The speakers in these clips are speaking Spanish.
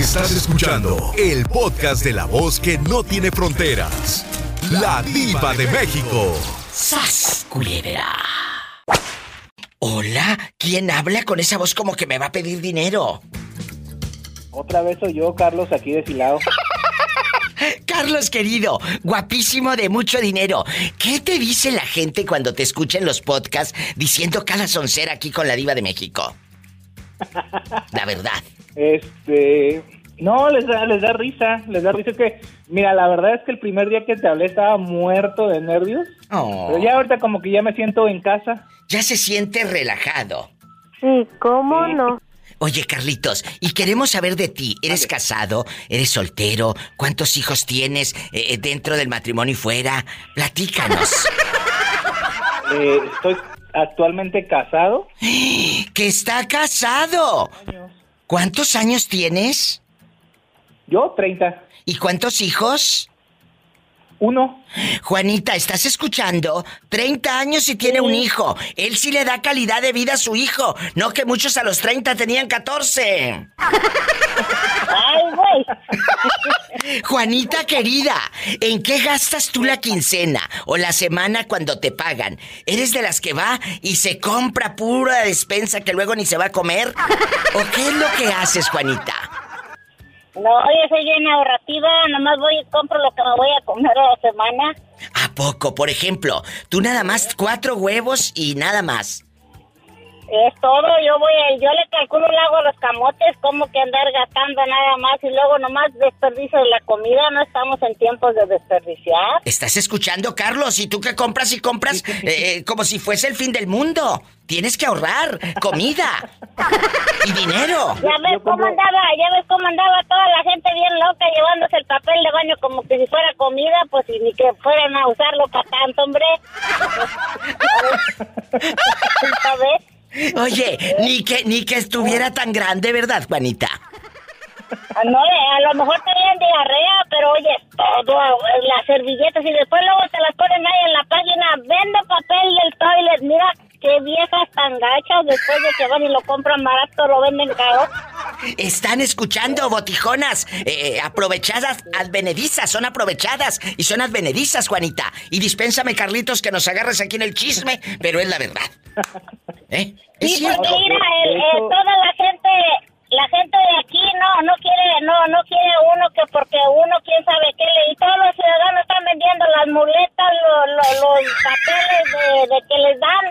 Estás escuchando el podcast de la voz que no tiene fronteras. La diva de México. ¡Sas, culebra! Hola, ¿quién habla con esa voz como que me va a pedir dinero? Otra vez soy yo, Carlos, aquí desfilado. Carlos querido, guapísimo de mucho dinero. ¿Qué te dice la gente cuando te escucha en los podcasts diciendo cada soncera aquí con la diva de México? La verdad. Este, no, les da, les da risa, les da risa que, mira, la verdad es que el primer día que te hablé estaba muerto de nervios, Oh, pero ya ahorita como que ya me siento en casa. ya se siente relajado. Sí, ¿cómo no? Oye, Carlitos, y queremos saber de ti. ¿Eres casado? ¿Eres soltero? ¿Cuántos hijos tienes eh, dentro del matrimonio y fuera? Platícanos. Eh, estoy actualmente casado. ¡Que está casado! ¿Cuántos años tienes? Yo, 30. ¿Y cuántos hijos? Uno. Juanita, ¿estás escuchando? 30 años y tiene un hijo. Él sí le da calidad de vida a su hijo. No que muchos a los 30 tenían 14. Ay, güey. Juanita querida, ¿en qué gastas tú la quincena o la semana cuando te pagan? ¿Eres de las que va y se compra pura despensa que luego ni se va a comer? ¿O qué es lo que haces, Juanita? No, yo soy bien ahorrativa, nomás voy y compro lo que me voy a comer a la semana. ¿A poco? Por ejemplo, tú nada más cuatro huevos y nada más. Es todo, yo voy, a- yo le calculo el agua a los camotes, como que andar gastando nada más y luego nomás desperdicio la comida, no estamos en tiempos de desperdiciar. ¿Estás escuchando, Carlos? ¿Y tú qué compras y compras eh, eh, como si fuese el fin del mundo? Tienes que ahorrar comida y dinero. Ya ves cómo andaba, ya ves cómo andaba toda la gente bien loca llevándose el papel de baño como que si fuera comida, pues y ni que fueran a usarlo para tanto, hombre. ¿Sabes? Oye, ni que ni que estuviera tan grande, ¿verdad, Juanita? Ah, No, eh, a lo mejor tenían diarrea, pero oye, todo, eh, las servilletas y después luego te las ponen ahí en la página, vende papel del toilet, mira qué viejas tan gachas, después de que van y lo compran barato, lo venden caro. Están escuchando, botijonas, eh, aprovechadas, advenedizas, son aprovechadas y son advenedizas, Juanita. Y dispénsame, Carlitos, que nos agarres aquí en el chisme, pero es la verdad. ¿Eh? ¿Es Sí, cierto? porque mira, el- eh, toda la gente, la gente de aquí no, no quiere, no, no quiere uno que porque uno quién sabe qué le, y todos los ciudadanos están vendiendo las muletas, lo- lo- los papeles de, de que les dan,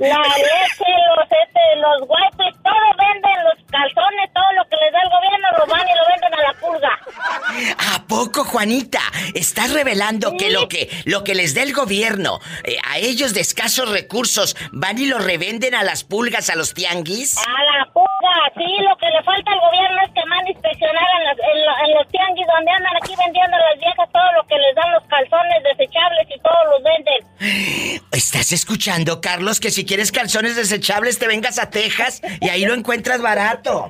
la leche, los este, los wipes, todo venden, los calzones, todo lo que les da el gobierno lo van y lo venden a la pulga. ¿A poco, Juanita? Estás revelando que lo que lo que les dé el gobierno eh, a ellos de escasos recursos van y lo revenden a las pulgas, a los tianguis. A la pulga, sí, lo que le falta al gobierno es que mande inspeccionar en, las- en lo- en los tianguis donde andan aquí vendiendo las viejas todo lo que les dan los calzones desechables y todos los venden. ¿Estás escuchando, Carlos, que si quieres calzones desechables te vengas a Texas y ahí lo encuentras barato?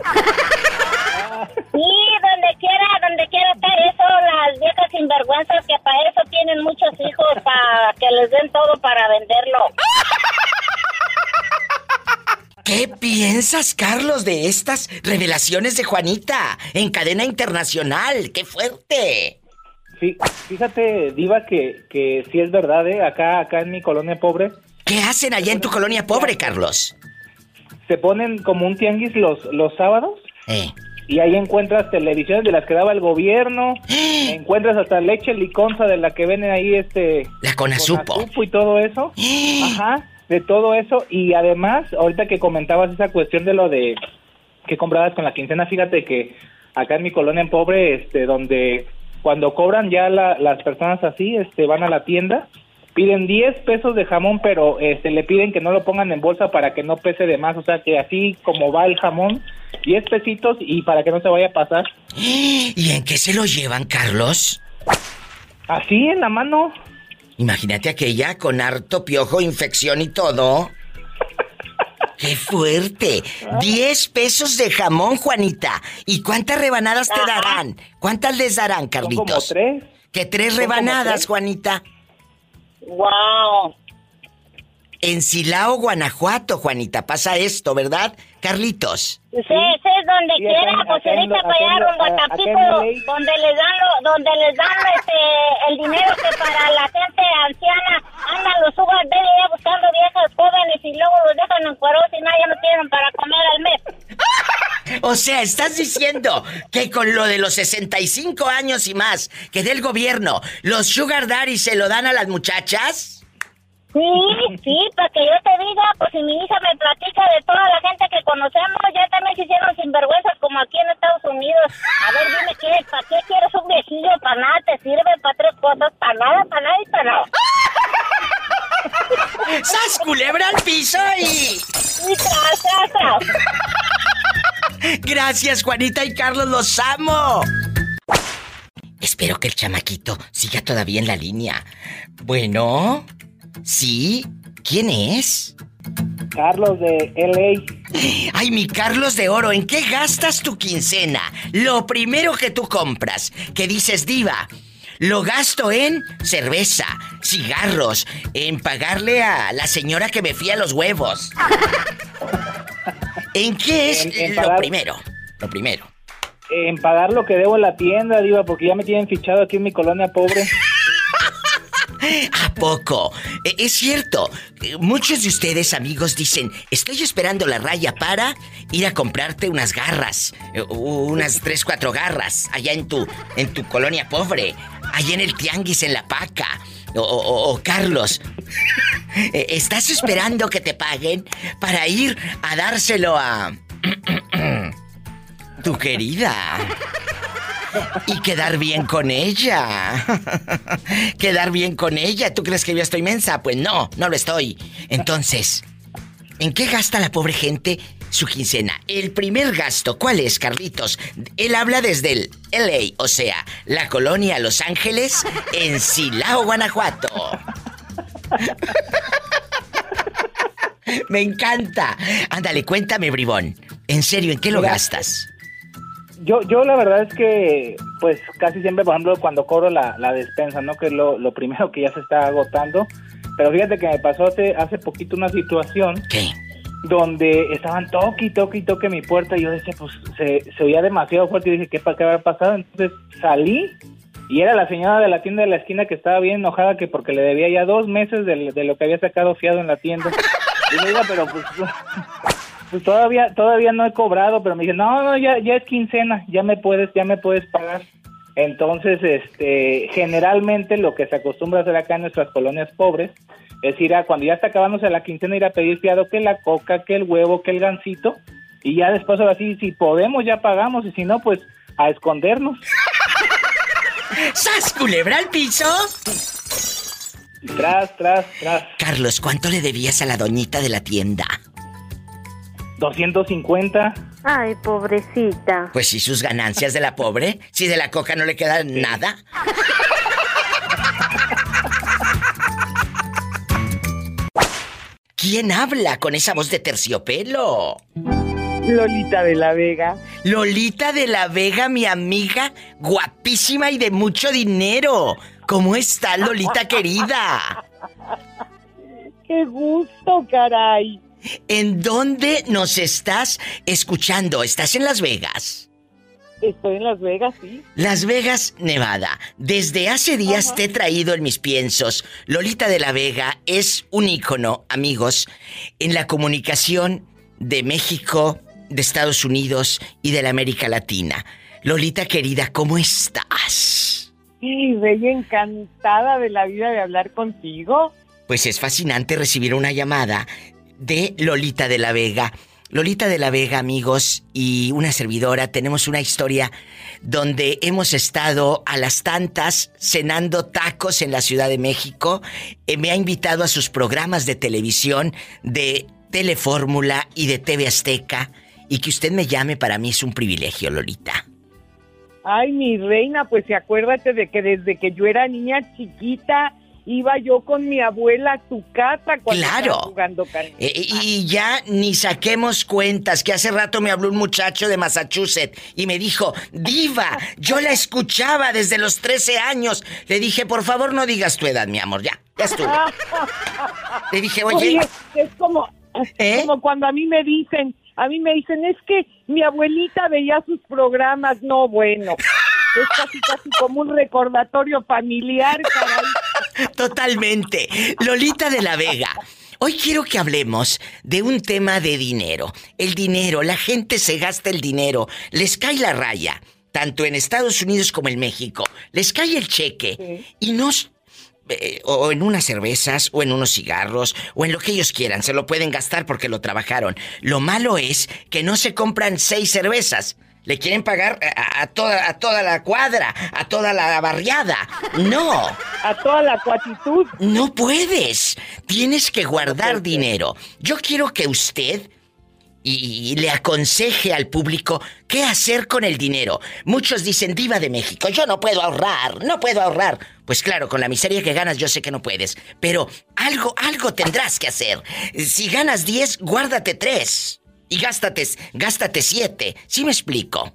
Sí, donde quiera, donde quiera estar eso, las viejas sinvergüenzas que para eso tienen muchos hijos, para que les den todo para venderlo. ¿Qué piensas, Carlos, de estas revelaciones de Juanita en cadena internacional? ¡Qué fuerte! Sí, fíjate, Diva, que, que sí es verdad, ¿eh? Acá, acá en mi colonia pobre, ¿Qué hacen allá en tu colonia pobre, Carlos? se ponen como un tianguis los, los sábados Eh. y ahí encuentras televisiones de las que daba el gobierno, encuentras hasta leche liconza de la que venden ahí, este... La Conasupo. Conasupo y todo eso. Ajá, de todo eso. Y además, ahorita que comentabas esa cuestión de lo de que comprabas con la quincena, fíjate que acá en mi colonia en pobre, este, donde cuando cobran ya la- las personas así, este, van a la tienda, piden 10 pesos de jamón, pero este, le piden que no lo pongan en bolsa para que no pese de más, o sea, que así como va el jamón, 10 pesitos y para que no se vaya a pasar. ¿Y en qué se lo llevan, Carlos? Así en la mano. Imagínate aquella con harto piojo, infección y todo. ¡Qué fuerte! Diez pesos de jamón, Juanita. ¿Y cuántas rebanadas te darán? ¿Cuántas les darán, Son como Carlitos? tres. Que tres Son rebanadas, tres. Juanita. ¡Wow! En Silao, Guanajuato, Juanita, pasa esto, ¿verdad? Carlitos. Sí, sí, es donde Sí, quiera, pues ahorita para allá rumbo a Tampico, donde les dan, lo, donde les dan este, el dinero que para la gente anciana andan los sugar daddy buscando viejas jóvenes y luego los dejan en cueros y nada, ya no tienen para comer al mes. O sea, estás diciendo que con lo de los 65 años y más que del gobierno, los sugar daddy se lo dan a las muchachas? Sí, sí, para que yo te diga, pues si mi hija me platica de toda la gente que conocemos, ya también se hicieron sinvergüenzas como aquí en Estados Unidos. A ver, dime, ¿qué, ¿para qué quieres un viejillo? Para nada, te sirve para tres cosas, para nada, para nada y para nada. ¡Sas culebra al piso y... Y tras, tras, tras. Gracias, Juanita y Carlos, los amo. Espero que el chamaquito siga todavía en la línea. Bueno, ¿sí? ¿Quién es? Carlos de LA. Ay, mi Carlos de Oro, ¿en qué gastas tu quincena? Lo primero que tú compras, que dices diva, lo gasto en cerveza, cigarros, en pagarle a la señora que me fía los huevos. ¿En qué es En- en lo pagar- primero? Lo primero. En pagar lo que debo en la tienda, Diva, porque ya me tienen fichado aquí en mi colonia pobre. ¿A poco? E- Es cierto. eh, Muchos de ustedes, amigos, dicen, estoy esperando la raya para ir a comprarte unas garras. eh, Unas tres, cuatro garras. Allá en tu, en tu colonia pobre. Allá en el tianguis, en la paca. O, o- Carlos, eh, ¿estás esperando que te paguen para ir a dárselo a... tu querida? Y quedar bien con ella. quedar bien con ella. ¿Tú crees que yo estoy mensa? Pues no, no lo estoy. Entonces, ¿en qué gasta la pobre gente su quincena? El primer gasto, ¿cuál es, Carlitos? Él habla desde el LA, o sea, la colonia Los Ángeles, en Silao, Guanajuato. Me encanta. Ándale, cuéntame, bribón. En serio, ¿en qué lo Mira, gastas? Yo, yo la verdad es que, pues casi siempre, por ejemplo, cuando cobro la, la despensa, ¿no? Que es lo, lo primero que ya se está agotando. Pero fíjate que me pasó hace, hace poquito una situación ¿Qué? donde estaban toque y toque y toque mi puerta y yo decía, pues se, se oía demasiado fuerte y dije, ¿qué, qué habrá pasado? Entonces salí y era la señora de la tienda de la esquina que estaba bien enojada que porque le debía ya dos meses de, de lo que había sacado fiado en la tienda. Y le digo, pero pues, pues todavía todavía no he cobrado, pero me dice, no, no, ya, ya es quincena, ya me puedes, ya me puedes pagar. Entonces, este, generalmente lo que se acostumbra a hacer acá en nuestras colonias pobres es ir a, cuando ya está acabándose la quincena, ir a pedir fiado que la coca, que el huevo, que el gansito, y ya después ahora sí, si podemos ya pagamos, y si no, pues a escondernos. ¿Sas culebra al piso? Tras, tras, tras, Carlos, ¿cuánto le debías a la doñita de la tienda? 250. Ay, pobrecita. Pues sí, sus ganancias de la pobre. Si de la coca no le queda nada. ¿Quién habla con esa voz de terciopelo? Lolita de la Vega. Lolita de la Vega, mi amiga, guapísima y de mucho dinero. ¿Cómo está Lolita querida? ¡Qué gusto, caray! ¿En dónde nos estás escuchando? ¿Estás en Las Vegas? Estoy en Las Vegas, sí. Las Vegas, Nevada. Desde hace días te he traído en mis piensos. Lolita de la Vega es un ícono, amigos, en la comunicación de México, de Estados Unidos y de la América Latina. Lolita querida, ¿cómo estás? Sí, bella, encantada de la vida de hablar contigo. Pues es fascinante recibir una llamada de Lolita de la Vega. Lolita de la Vega, amigos, y una servidora, tenemos una historia donde hemos estado a las tantas cenando tacos en la Ciudad de México. Eh, me ha invitado a sus programas de televisión de Telefórmula y de TV Azteca. Y que usted me llame para mí es un privilegio, Lolita. Ay, mi reina, pues acuérdate de que desde que yo era niña chiquita iba yo con mi abuela a tu casa cuando Claro. estaba jugando carne. Eh, y ya ni saquemos cuentas, que hace rato me habló un muchacho de Massachusetts y me dijo, Diva, yo la escuchaba desde los 13 años. Le dije, por favor no digas tu edad, mi amor, ya, ya estuvo. Le dije, oye, Oye, es como, ¿Eh? como cuando a mí me dicen, A mí me dicen, es que mi abuelita veía sus programas. No, bueno. Es casi, casi como un recordatorio familiar, caray. Totalmente. Lolita de la Vega. Hoy quiero que hablemos de un tema de dinero. El dinero, la gente se gasta el dinero, les cae la raya, tanto en Estados Unidos como en México. Les cae el cheque y nos eh, o en unas cervezas, o en unos cigarros, o en lo que ellos quieran. Se lo pueden gastar porque lo trabajaron. Lo malo es que no se compran seis cervezas. Le quieren pagar a, toda, a toda la cuadra, a toda la barriada. No. A toda la cuatitud. No puedes. Tienes que guardar dinero. Yo quiero que usted y, le aconseje al público qué hacer con el dinero. Muchos dicen, diva de México, yo no puedo ahorrar, no puedo ahorrar. Pues claro, con la miseria que ganas yo sé que no puedes, pero algo, algo tendrás que hacer. Si ganas 10, guárdate 3 y gástate, gástate 7. ¿Sí me explico?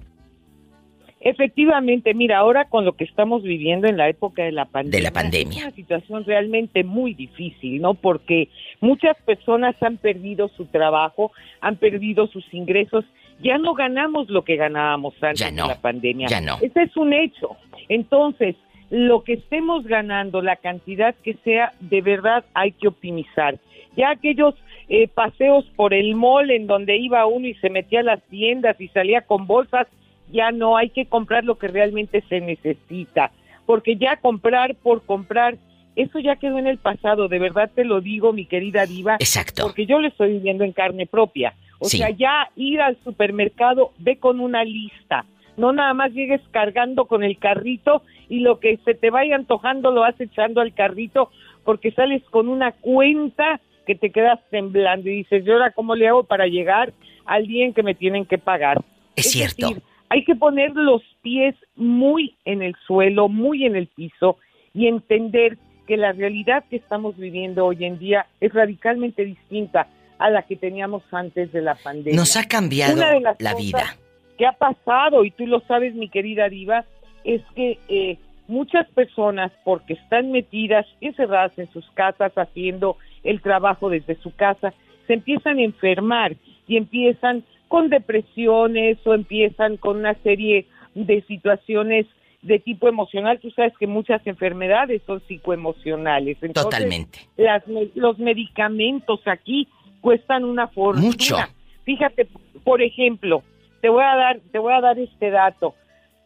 Efectivamente, mira, ahora con lo que estamos viviendo en la época de la pandemia. De la pandemia. Es una situación realmente muy difícil, ¿no? Porque muchas personas han perdido su trabajo, han perdido sus ingresos, ya no ganamos lo que ganábamos antes de la pandemia. Ya no. Ese es un hecho. Entonces, lo que estemos ganando, la cantidad que sea, de verdad hay que optimizar. Ya aquellos eh, paseos por el mall en donde iba uno y se metía a las tiendas y salía con bolsas, ya no hay que comprar lo que realmente se necesita, porque ya comprar por comprar, eso ya quedó en el pasado, de verdad te lo digo, mi querida diva, Exacto. porque yo lo estoy viviendo en carne propia. O sea, ya ir al supermercado, ve con una lista, no nada más llegues cargando con el carrito y lo que se te vaya antojando lo vas echando al carrito porque sales con una cuenta que te quedas temblando y dices, ¿y ahora cómo le hago para llegar al día en que me tienen que pagar? Es, cierto hay que poner los pies muy en el suelo, muy en el piso y entender que la realidad que estamos viviendo hoy en día es radicalmente distinta a la que teníamos antes de la pandemia. Nos ha cambiado la vida. ¿Qué ha pasado? Y tú lo sabes, mi querida Diva, es que eh, muchas personas, porque están metidas, encerradas en sus casas, haciendo el trabajo desde su casa, se empiezan a enfermar y empiezan con depresiones o empiezan con una serie de situaciones de tipo emocional. Tú sabes que muchas enfermedades son psicoemocionales. Totalmente. Las, los medicamentos aquí cuestan una fortuna. Mucho. Fíjate, por ejemplo, te voy a dar, te voy a dar este dato.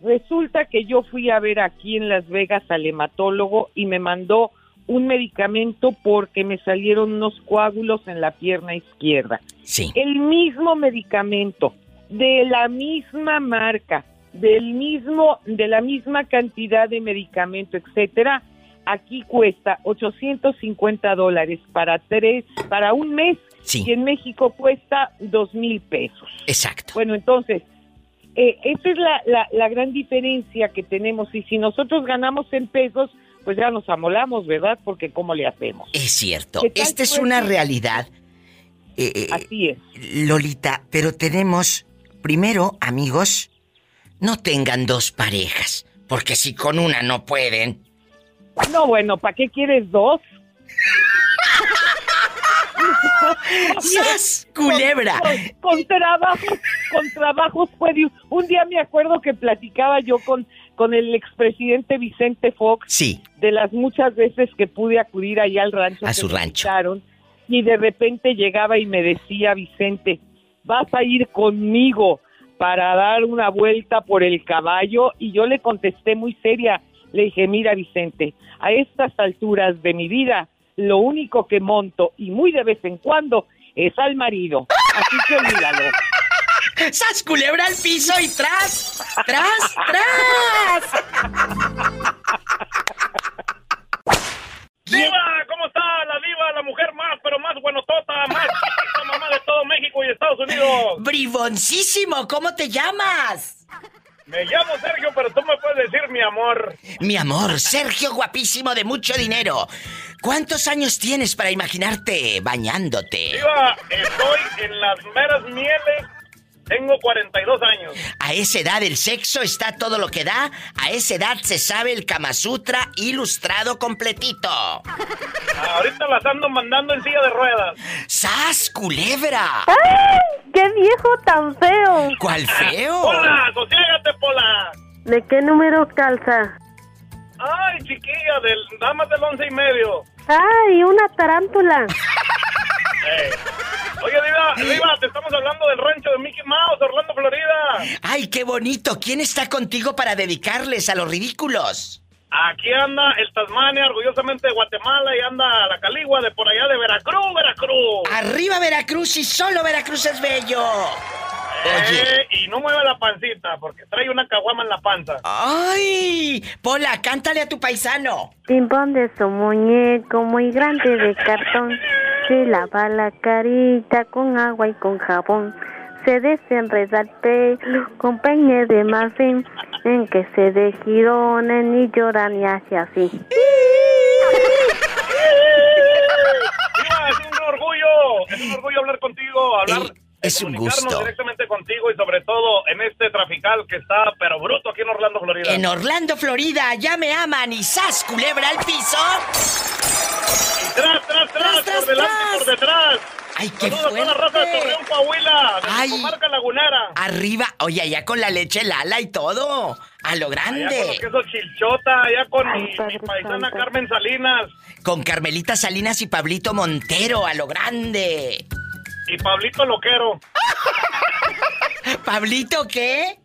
Resulta que yo fui a ver aquí en Las Vegas al hematólogo y me mandó un medicamento porque me salieron unos coágulos en la pierna izquierda. Sí. El mismo medicamento, de la misma marca, del mismo, de la misma cantidad de medicamento, etcétera, aquí cuesta 850 dólares para tres, para un mes, y en México cuesta dos mil pesos. Exacto. Bueno, entonces, eh, esa es la, la, la gran diferencia que tenemos. Y si nosotros ganamos en pesos, pues ya nos amolamos, ¿verdad? Porque ¿cómo le hacemos? Es cierto, esta es una realidad. Eh, eh, Así es. Lolita, pero tenemos, primero, amigos, no tengan dos parejas, porque si con una no pueden. No, bueno, ¿para qué quieres dos? ¡Sas! ¡Culebra! Con, trabajos, con trabajos puede... Un día me acuerdo que platicaba yo con con el expresidente Vicente Fox. Sí. De las muchas veces que pude acudir allá al rancho. A su rancho. y de repente llegaba y me decía Vicente, vas a ir conmigo para dar una vuelta por el caballo. Y yo le contesté muy seria, le dije, mira Vicente, a estas alturas de mi vida, lo único que monto y muy de vez en cuando es al marido. Así que olvídalo. ¡Sas culebra al piso y tras! ¡Tras! ¡Tras! ¡Diva! ¿Cómo está la diva? La mujer más, pero más buenotota, más mamá de todo México y Estados Unidos. ¡Briboncísimo! ¿Cómo te llamas? Me llamo Sergio, pero tú me puedes decir mi amor. Mi amor, Sergio guapísimo de mucho dinero. ¿Cuántos años tienes para imaginarte bañándote? Diva, estoy en las meras mieles Tengo 42 años. A esa edad el sexo está todo lo que da. A esa edad se sabe el Kama Sutra ilustrado completito. Ahorita las ando mandando en silla de ruedas. ¡Sas, culebra! ¡Ay! ¡Qué viejo tan feo! ¿Cuál feo? ¡Pola! ¡Sosiégate, Pola! ¿De qué número calza? ¡Ay, chiquilla! Del, damas del once y medio. ¡Ay, una tarántula! Eh. Oye, Diva, Diva, te estamos hablando del rancho de Mickey Mouse, Orlando, Florida. ¡Ay, qué bonito! ¿Quién está contigo para dedicarles a los ridículos? Aquí anda el Tasmania, orgullosamente de Guatemala, y anda la Caligua de por allá de Veracruz, Veracruz. ¡Arriba Veracruz y solo Veracruz es bello! Oye. Eh, y no mueve la pancita, porque trae una caguama en la panza. ¡Ay! Pola, cántale a tu paisano. Pimpón de su muñeco muy grande de cartón. Se lava la carita con agua y con jabón. Se desenreda el pelo con de marfil. En que se de girones ni lloran ni hace así. Es un orgullo, es un orgullo hablar contigo, hablar... Eh, es un gusto. directamente contigo y sobre todo en este trafical que está pero bruto aquí en Orlando, Florida. En Orlando, Florida, ya me aman y sas, culebra al piso. Tras, tras, tras, Tras, tras, por delante y tras. por detrás. ¡Ay, qué Saludos a toda la raza de fuerte! Torreón, Coahuila, de Ay. la comarca lagunera. Arriba, oye, allá con la leche Lala y todo. A lo Allá con los grande. quesos chilchota, allá con Ay, mi, mi paisana Santo. Carmen Salinas Con Carmelita Salinas y Pablito Montero, a lo grande. y Pablito Loquero. ¿Pablito qué?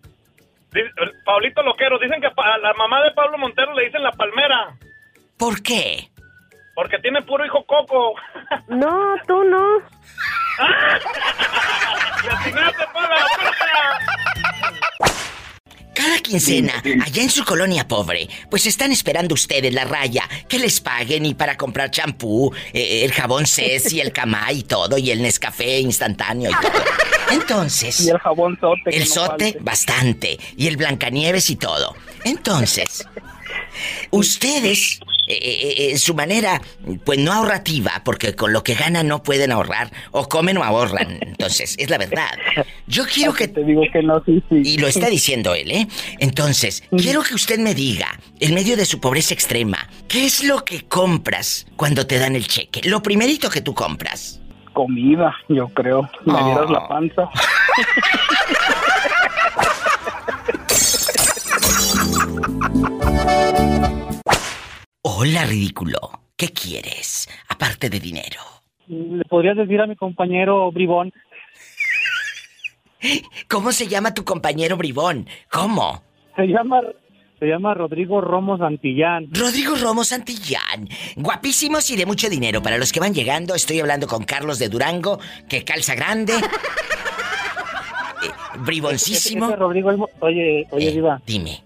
Pablito Loquero, dicen que a la mamá de Pablo Montero le dicen la palmera, ¿Por qué? Porque tiene puro hijo coco. No, tú no. Cada quincena, allá en su colonia pobre, pues están esperando ustedes la raya, que les paguen y para comprar champú, eh, el jabón Ceci, el Camay y todo, y el Nescafé instantáneo y todo. Entonces... Y el jabón sote. El no sote, falte. bastante. Y el Blancanieves y todo. Entonces, ustedes, eh, eh, eh, su manera, pues no ahorrativa, porque con lo que ganan no pueden ahorrar, o comen o ahorran. Entonces, es la verdad. Yo quiero que... Te digo que no, sí, sí. Y lo está diciendo él, ¿eh? Entonces, quiero que usted me diga, en medio de su pobreza extrema, ¿qué es lo que compras cuando te dan el cheque? Lo primerito que tú compras. Comida, yo creo. Me Oh. la panza. Hola, ridículo. ¿Qué quieres? Aparte de dinero. ¿Le podrías decir a mi compañero Bribón? ¿Cómo se llama tu compañero bribón? ¿Cómo? Se llama, se llama Rodrigo Romo Santillán. Rodrigo Romo Santillán. Guapísimos y de mucho dinero. Para los que van llegando, estoy hablando con Carlos de Durango, que calza grande. Eh, briboncísimo. Ese Rodrigo, oye, oye, Eh, Diva, dime.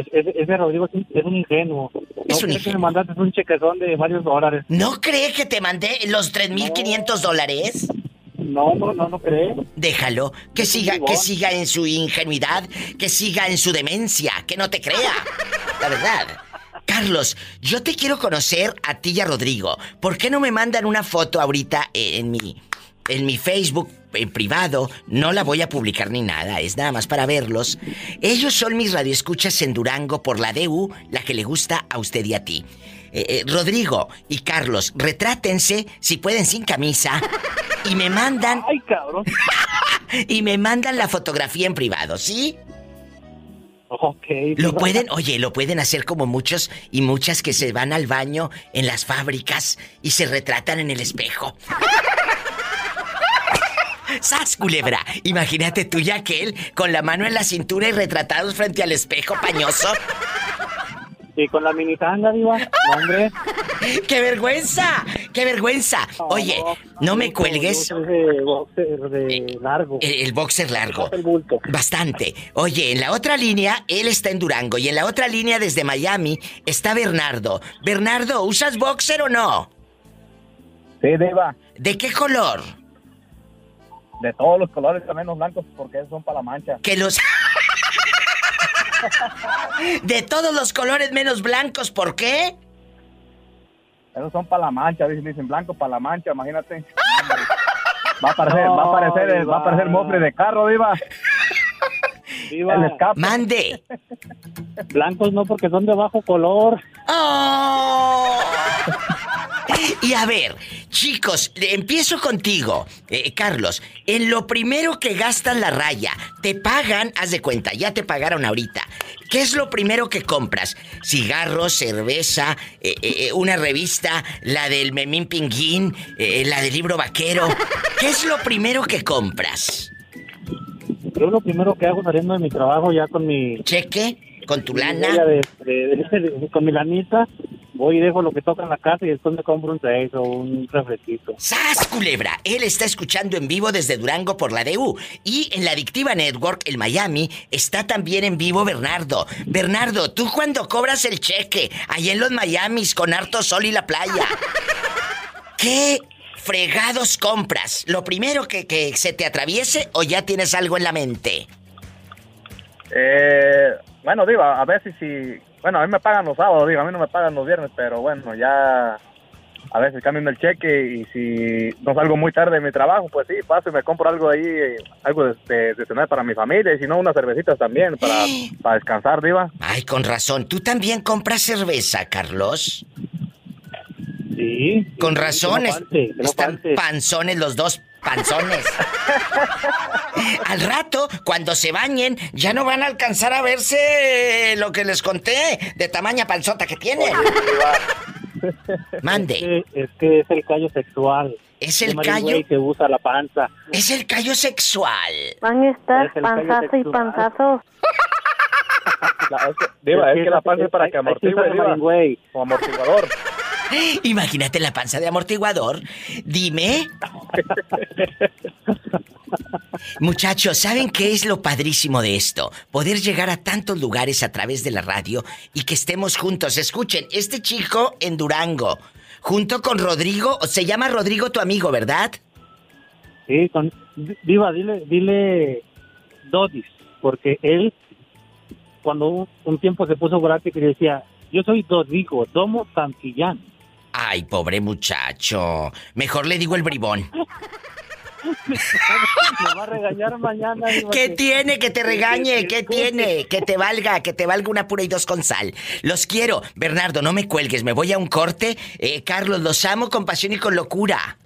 Es- es- ese Rodrigo es un, es un ingenuo. Es un No crees que ingenuo. me mandaste un chequezón de varios dólares. ¿No cree que te mandé los 3.500 dólares? No, no, no, no crees. Déjalo, que un siga, que siga en su ingenuidad, que siga en su demencia, que no te crea. La verdad. Carlos, yo te quiero conocer a ti y a Rodrigo. ¿Por qué no me mandan una foto ahorita en mi en mi Facebook en privado? No la voy a publicar ni nada, es nada más para verlos. Ellos son mis radioescuchas en Durango por la DU, la que le gusta a usted y a ti. Eh, eh, Rodrigo y Carlos, retrátense si pueden sin camisa y me mandan Ay, cabrón. y me mandan la fotografía en privado, ¿sí? Ok. Lo pueden, oye, lo pueden hacer como muchos y muchas que se van al baño en las fábricas y se retratan en el espejo. ¡Sas, culebra! Imagínate tú y aquel con la mano en la cintura y retratados frente al espejo pañoso. Y con la minitanga, Diva. No, hombre. ¡Qué vergüenza! ¡Qué vergüenza! Oye, no me cuelgues de boxer de largo. el, el boxer largo. El. Bastante. Oye, en la otra línea, él está en Durango. Y en la otra línea, desde Miami, está Bernardo. Bernardo, ¿usas boxer o no? Sí, Diva. ¿De qué color? De todos los colores, también los blancos, porque esos son para la mancha. Que los... De todos los colores menos blancos, ¿por qué? Esos son para la mancha, dicen, dicen blanco para la mancha, imagínate. Va a aparecer, va a aparecer, va a aparecer mofle de carro, Diva. Viva. El escape. Mande. Blancos no, porque son de bajo color. ¡Oh! Y a ver, chicos, empiezo contigo, eh, Carlos. En lo primero que gastan la raya, te pagan, haz de cuenta, ya te pagaron ahorita. ¿Qué es lo primero que compras? Cigarros, cerveza, eh, eh, una revista, la del Memín Pinguín, la del libro vaquero. ¿Qué es lo primero que compras? Yo lo primero que hago saliendo de mi trabajo ya con mi... ¿Cheque? ¿Con tu mi lana? huella de- de- de- de- con mi lanita, voy y dejo lo que toca en la casa y después me compro un seis o un refresquito. ¡Sas, culebra! Él está escuchando en vivo desde Durango por la DU. Y en la Adictiva Network, el Miami, está también en vivo Bernardo. Bernardo, tú cuando cobras el cheque, allá en los Miamis, con harto sol y la playa, ¿qué fregados compras? ¿Lo primero que, que se te atraviese o ya tienes algo en la mente? Eh, bueno, Diva, a veces si... Bueno, a mí me pagan los sábados, Diva, a mí no me pagan los viernes, pero bueno, ya... A veces cambian el cheque y si no salgo muy tarde de mi trabajo, pues sí, paso y me compro algo ahí, algo de, de- de cenar para mi familia y si no, unas cervecitas también para, para descansar, Diva. Ay, con razón. ¿Tú también compras cerveza, Carlos? Sí. Con sí, razón. que no es- falte, que no están falte. panzones los dos panzones. Al rato, cuando se bañen, ya no van a alcanzar a verse lo que les conté de tamaña panzota que tienen. Mande. Es que, es que es el callo sexual. Es el marihuey callo. que usa la panza. Es el callo sexual. Van a estar Es el panzazo y panzazo. La- es que, diva, es que la panza es para que amortigue, el como amortiguador. Imagínate la panza de amortiguador. Dime. Muchachos, ¿saben qué es lo padrísimo de esto? Poder llegar a tantos lugares a través de la radio y que estemos juntos. Escuchen, este chico en Durango, junto con Rodrigo, se llama Rodrigo tu amigo, ¿verdad? Sí, con... Dile, dile Dodis, porque él, cuando un, tiempo se puso gratis y decía, yo soy Rodrigo, Domo Santillán. Ay, pobre muchacho. Mejor le digo el bribón. Me va a regañar mañana. ¿Qué que- tiene que te regañe? ¿Qué tiene? Que te valga, que te valga una pura y dos con sal. Los quiero. Bernardo, no me cuelgues, me voy a un corte. Eh, Carlos, los amo con pasión y con locura.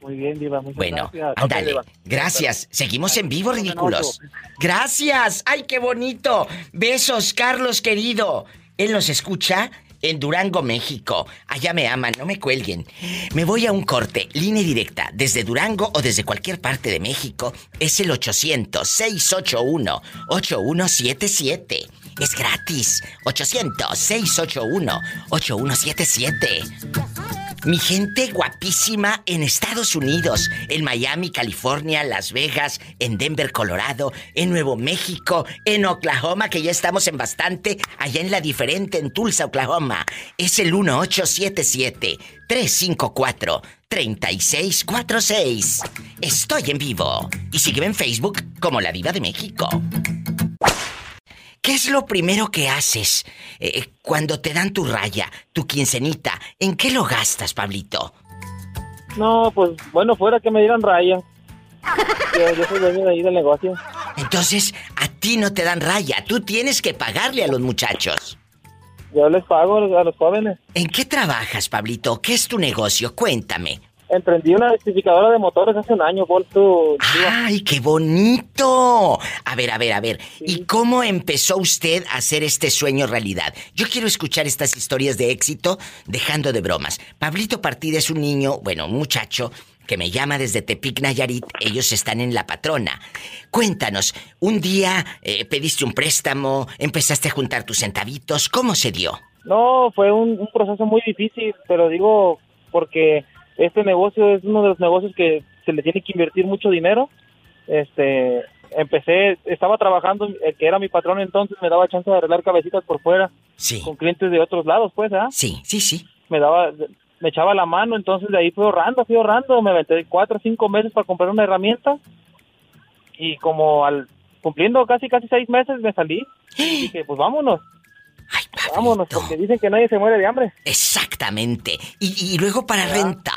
Muy bien, Diva, muchas Bueno, gracias. ándale. Gracias. Seguimos en vivo, ridículos. Gracias. Ay, qué bonito. Besos, Carlos querido. Él nos escucha en Durango, México. Allá me aman, no me cuelguen. Me voy a un corte, línea directa, desde Durango o desde cualquier parte de México. Es el 800-681-8177. Es gratis. 800-681-8177. Mi gente guapísima en Estados Unidos, en Miami, California, Las Vegas, en Denver, Colorado, en Nuevo México, en Oklahoma, que ya estamos en bastante, allá en la diferente, en Tulsa, Oklahoma. Es el 1877-354-3646. Estoy en vivo. Y sígueme en Facebook como La Diva de México. ¿Qué es lo primero que haces eh, cuando te dan tu raya, tu quincenita? ¿En qué lo gastas, Pablito? No, pues bueno, fuera que me dieran raya. Yo, yo soy dueño de ahí del negocio. Entonces, a ti no te dan raya, tú tienes que pagarle a los muchachos. Yo les pago a los, a los jóvenes. ¿En qué trabajas, Pablito? ¿Qué es tu negocio? Cuéntame. Emprendí una rectificadora de motores hace un año, por tu... ¡Ay, qué bonito! A ver, a ver, a ver. ¿Y cómo empezó usted a hacer este sueño realidad? Yo quiero escuchar estas historias de éxito, dejando de bromas. Pablito Partida es un niño, bueno, un muchacho que me llama desde Tepic, Nayarit. Ellos están en La Patrona. Cuéntanos, un día eh, pediste un préstamo, empezaste a juntar tus centavitos. ¿Cómo se dio? No, fue un, un proceso muy difícil, pero digo porque este negocio es uno de los negocios que se le tiene que invertir mucho dinero. Este, empecé, estaba trabajando, el que era mi patrón entonces me daba chance de arreglar cabecitas por fuera Sí. con clientes de otros lados, pues, ¿ah? Sí, sí, sí. Me daba, me echaba la mano, entonces de ahí fui ahorrando, fui ahorrando, me aventé cuatro o cinco meses para comprar una herramienta y como al cumpliendo casi casi seis meses me salí y dije, pues vámonos. Ay. Vámonos, porque dicen que nadie se muere de hambre. Exactamente. Y, y luego para rentar.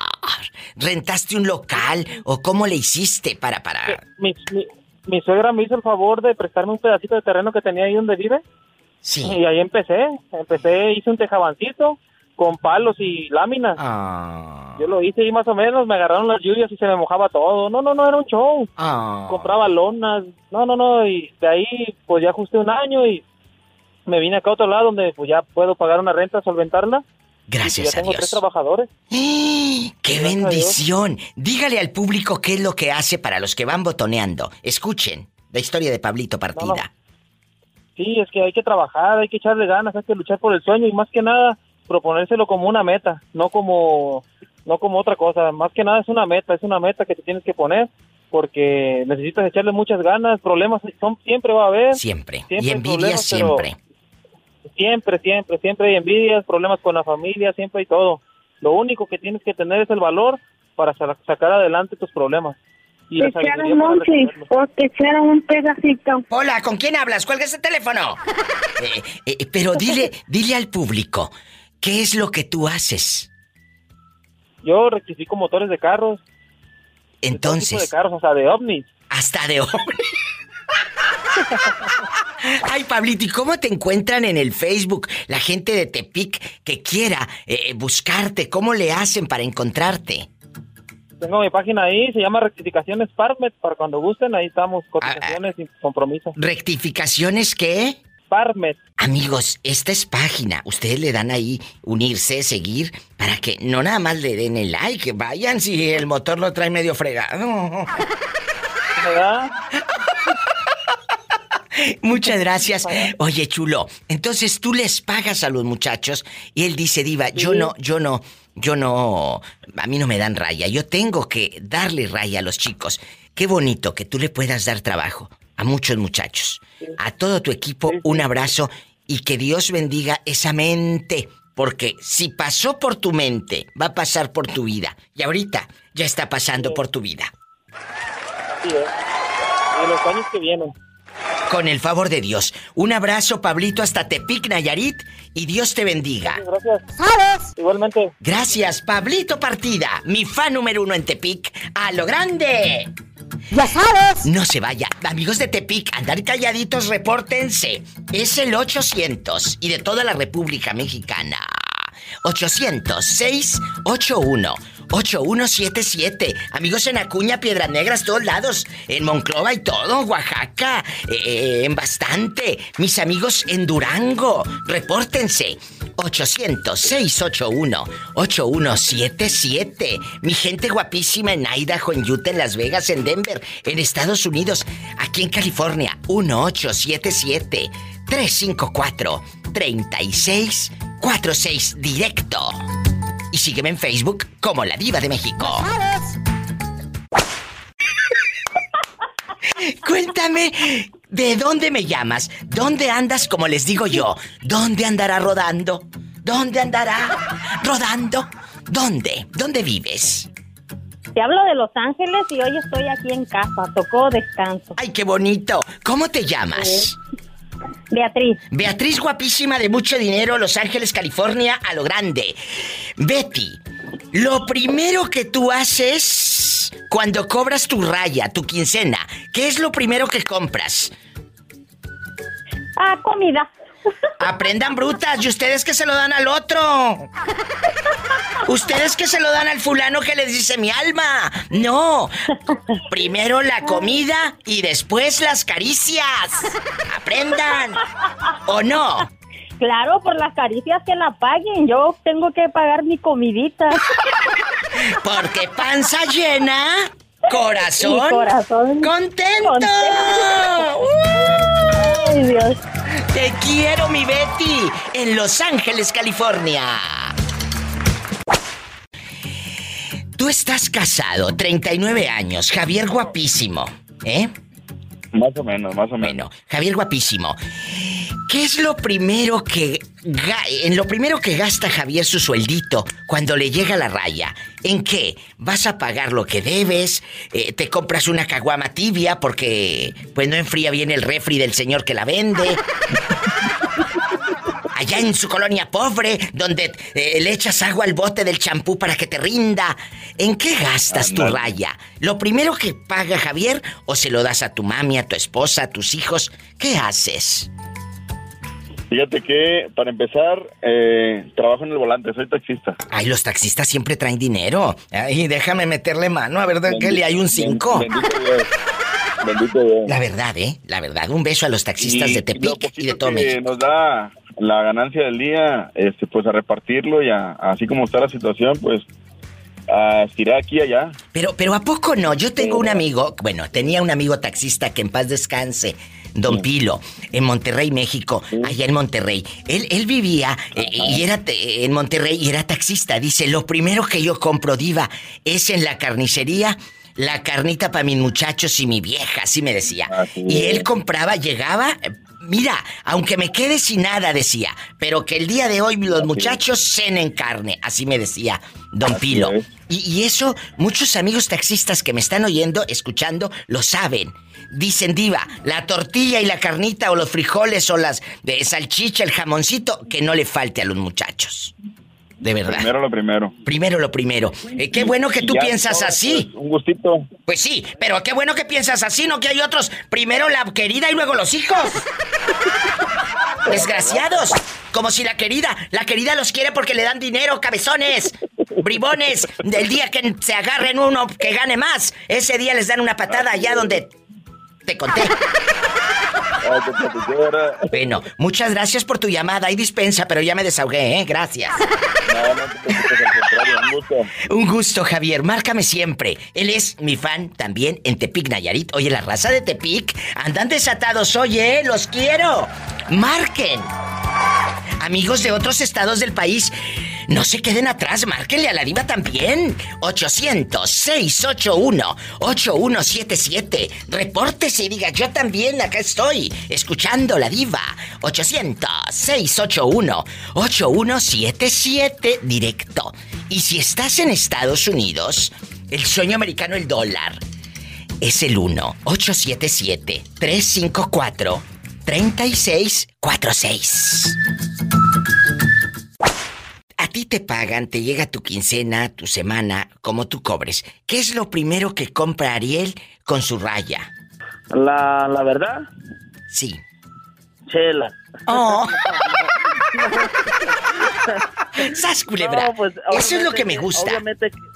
Rentaste un local o cómo le hiciste para para Mi, mi- mi suegra me hizo el favor de prestarme un pedacito de terreno que tenía ahí donde vive. Sí. Y ahí empecé. Empecé, hice un tejabancito con palos y láminas. Ah. Yo lo hice ahí más o menos, me agarraron las lluvias y se me mojaba todo. No, no, no, era un show. Ah. Compraba lonas. No, no, no. Y de ahí, pues ya ajusté un año y me vine acá a otro lado donde pues ya puedo pagar una renta, solventarla. Gracias ya a tengo Dios. tres trabajadores. ¡Eh! ¡Qué Gracias bendición! Dígale al público qué es lo que hace para los que van botoneando. Escuchen la historia de Pablito Partida. Sí, es que hay que trabajar, hay que echarle ganas, hay que luchar por el sueño y más que nada proponérselo como una meta, no como no como otra cosa, más que nada es una meta, es una meta que te tienes que poner porque necesitas echarle muchas ganas, problemas son siempre va a haber. Siempre. Siempre y envidias problemas, pero siempre. Siempre, siempre, hay envidias, problemas con la familia, siempre hay todo. Lo único que tienes que tener es el valor para sa- sacar adelante tus problemas. Y Te echaron sabiduría para monchi resolverlos. o te echaron un pedacito. Hola, ¿con quién hablas? Cuelga ese teléfono. Eh, eh, pero dile, dile al público, ¿qué es lo que tú haces? Yo rectifico motores de carros, de todo tipo de Entonces, carros, o sea, de ovnis. hasta de hoy. Ay, Pablito, ¿y cómo te encuentran en el Facebook la gente de Tepic que quiera eh, buscarte? ¿Cómo le hacen para encontrarte? Tengo mi página ahí, se llama Rectificaciones Parmet, para cuando gusten, ahí estamos, Ah, cotizaciones sin compromiso. ¿Rectificaciones qué? Parmet, Amigos, esta es página. Ustedes le dan ahí unirse, seguir, para que no nada más le den el like, vayan si el motor lo trae medio fregado. ¿verdad? Muchas gracias. Oye, chulo, entonces tú les pagas a los muchachos y él dice, Diva, yo no, yo no, yo no, a mí no me dan raya, yo tengo que darle raya a los chicos. Qué bonito que tú le puedas dar trabajo a muchos muchachos. A todo tu equipo, un abrazo y que Dios bendiga esa mente. Porque si pasó por tu mente, va a pasar por tu vida. Y ahorita ya está pasando por tu vida. Sí, ¿eh? Y los años que vienen. Con el favor de Dios. Un abrazo, Pablito, hasta Tepic, Nayarit, y Dios te bendiga. Gracias. ¿Sabes? Igualmente. Gracias, Pablito Partida, mi fan número uno en Tepic, a lo grande. Ya sabes. No se vaya. Amigos de Tepic, andar calladitos, repórtense. Es el 800 y de toda la República Mexicana. 800-681-8177. Amigos en Acuña, Piedras Negras, todos lados. En Monclova y todo, Oaxaca. eh, en bastante. Mis amigos en Durango, repórtense. 800-681-8177. Mi gente guapísima en Idaho, en Utah, en Las Vegas, en Denver, en Estados Unidos, aquí en California. 1877-354-3646 directo. Y sígueme en Facebook como La Diva de México. Cuéntame, ¿de dónde me llamas? ¿Dónde andas, como les digo yo? ¿Dónde andará rodando? ¿Dónde andará rodando? ¿Dónde? ¿Dónde vives? Te hablo de Los Ángeles y hoy estoy aquí en casa. Tocó descanso. ¡Ay, qué bonito! ¿Cómo te llamas? Beatriz. Beatriz guapísima de mucho dinero, Los Ángeles, California, a lo grande. Betty, lo primero que tú haces cuando cobras tu raya, tu quincena, ¿qué es lo primero que compras? Ah, comida. Aprendan brutas, y ustedes que se lo dan al otro. Ustedes que se lo dan al fulano que les dice mi alma. No. Primero la comida y después las caricias. Aprendan. ¿O no? Claro, por las caricias que la paguen. Yo tengo que pagar mi comidita. Porque panza llena, corazón, contento. contento. Ay, Dios. Te quiero, mi Betty, en Los Ángeles, California. Tú estás casado, 39 años, Javier guapísimo, ¿eh? Más o menos, más o menos. Bueno, Javier guapísimo. ¿Qué es lo primero que en lo primero que gasta Javier su sueldito cuando le llega la raya? ¿En qué? ¿Vas a pagar lo que debes? Eh, ¿Te compras una caguama tibia porque pues no enfría bien el refri del señor que la vende? allá en su colonia pobre, donde eh, le echas agua al bote del champú para que te rinda. ¿En qué gastas tu raya? ¿Lo primero que paga Javier o se lo das a tu mami, a tu esposa, a tus hijos? ¿Qué haces? Fíjate que, para empezar, eh, trabajo en el volante, soy taxista. Ay, los taxistas siempre traen dinero. Ay, déjame meterle mano, a ver qué le hay un 5. Bendito Dios. Bendito Dios. La verdad, ¿eh? La verdad. Un beso a los taxistas Y de Tepic y de que México. nos da la ganancia del día, este, pues a repartirlo y a- así como está la situación, pues a estirar aquí y allá. Pero, pero ¿a poco no? Yo tengo un amigo, bueno, tenía un amigo taxista que en paz descanse, Don Pilo, en Monterrey, México, allá en Monterrey. Él, él vivía eh, y era en Monterrey y era taxista. Dice, lo primero que yo compro, diva, es en la carnicería. La carnita para mis muchachos y mi vieja, así me decía. Y él compraba, llegaba, mira, aunque me quede sin nada, decía, pero que el día de hoy los muchachos cenen carne, así me decía Don Pilo. Y, y eso, muchos amigos taxistas que me están oyendo, escuchando, lo saben. Dicen, diva, la tortilla y la carnita o los frijoles o las de salchicha, el jamoncito, que no le falte a los muchachos. De verdad. Primero lo primero. Primero lo primero. Eh, qué bueno que tú ya piensas así. pues, un gustito. Pues sí, pero qué bueno que piensas así, no que hay otros. Primero la querida y luego los hijos. Desgraciados. Como si la querida, la querida los quiere porque le dan dinero, cabezones. Bribones. Del día que se agarren uno que gane más, ese día les dan una patada allá donde te conté. Bueno, muchas gracias por tu llamada. Hay dispensa, pero ya me desahogué, ¿eh? Gracias. No, no te al un gusto. Un gusto, Javier. Márcame siempre. Él es mi fan también en Tepic, Nayarit. Oye, la raza de Tepic andan desatados. Oye, los quiero. Marquen. Amigos de otros estados del país, no se queden atrás. Márquenle a la diva también. 800-681-8177. Repórtese y diga, yo también acá estoy, escuchando la diva. 800-681-8177 directo. Y si estás en Estados Unidos, el sueño americano, el dólar, es el 1-877-354-3646. A ti te pagan, te llega tu quincena, tu semana, como tú cobres. ¿Qué es lo primero que compra Ariel con su raya? La, la verdad, Sí. chela. Oh. ¡Sas, culebra! Pues, Eso es lo que me gusta.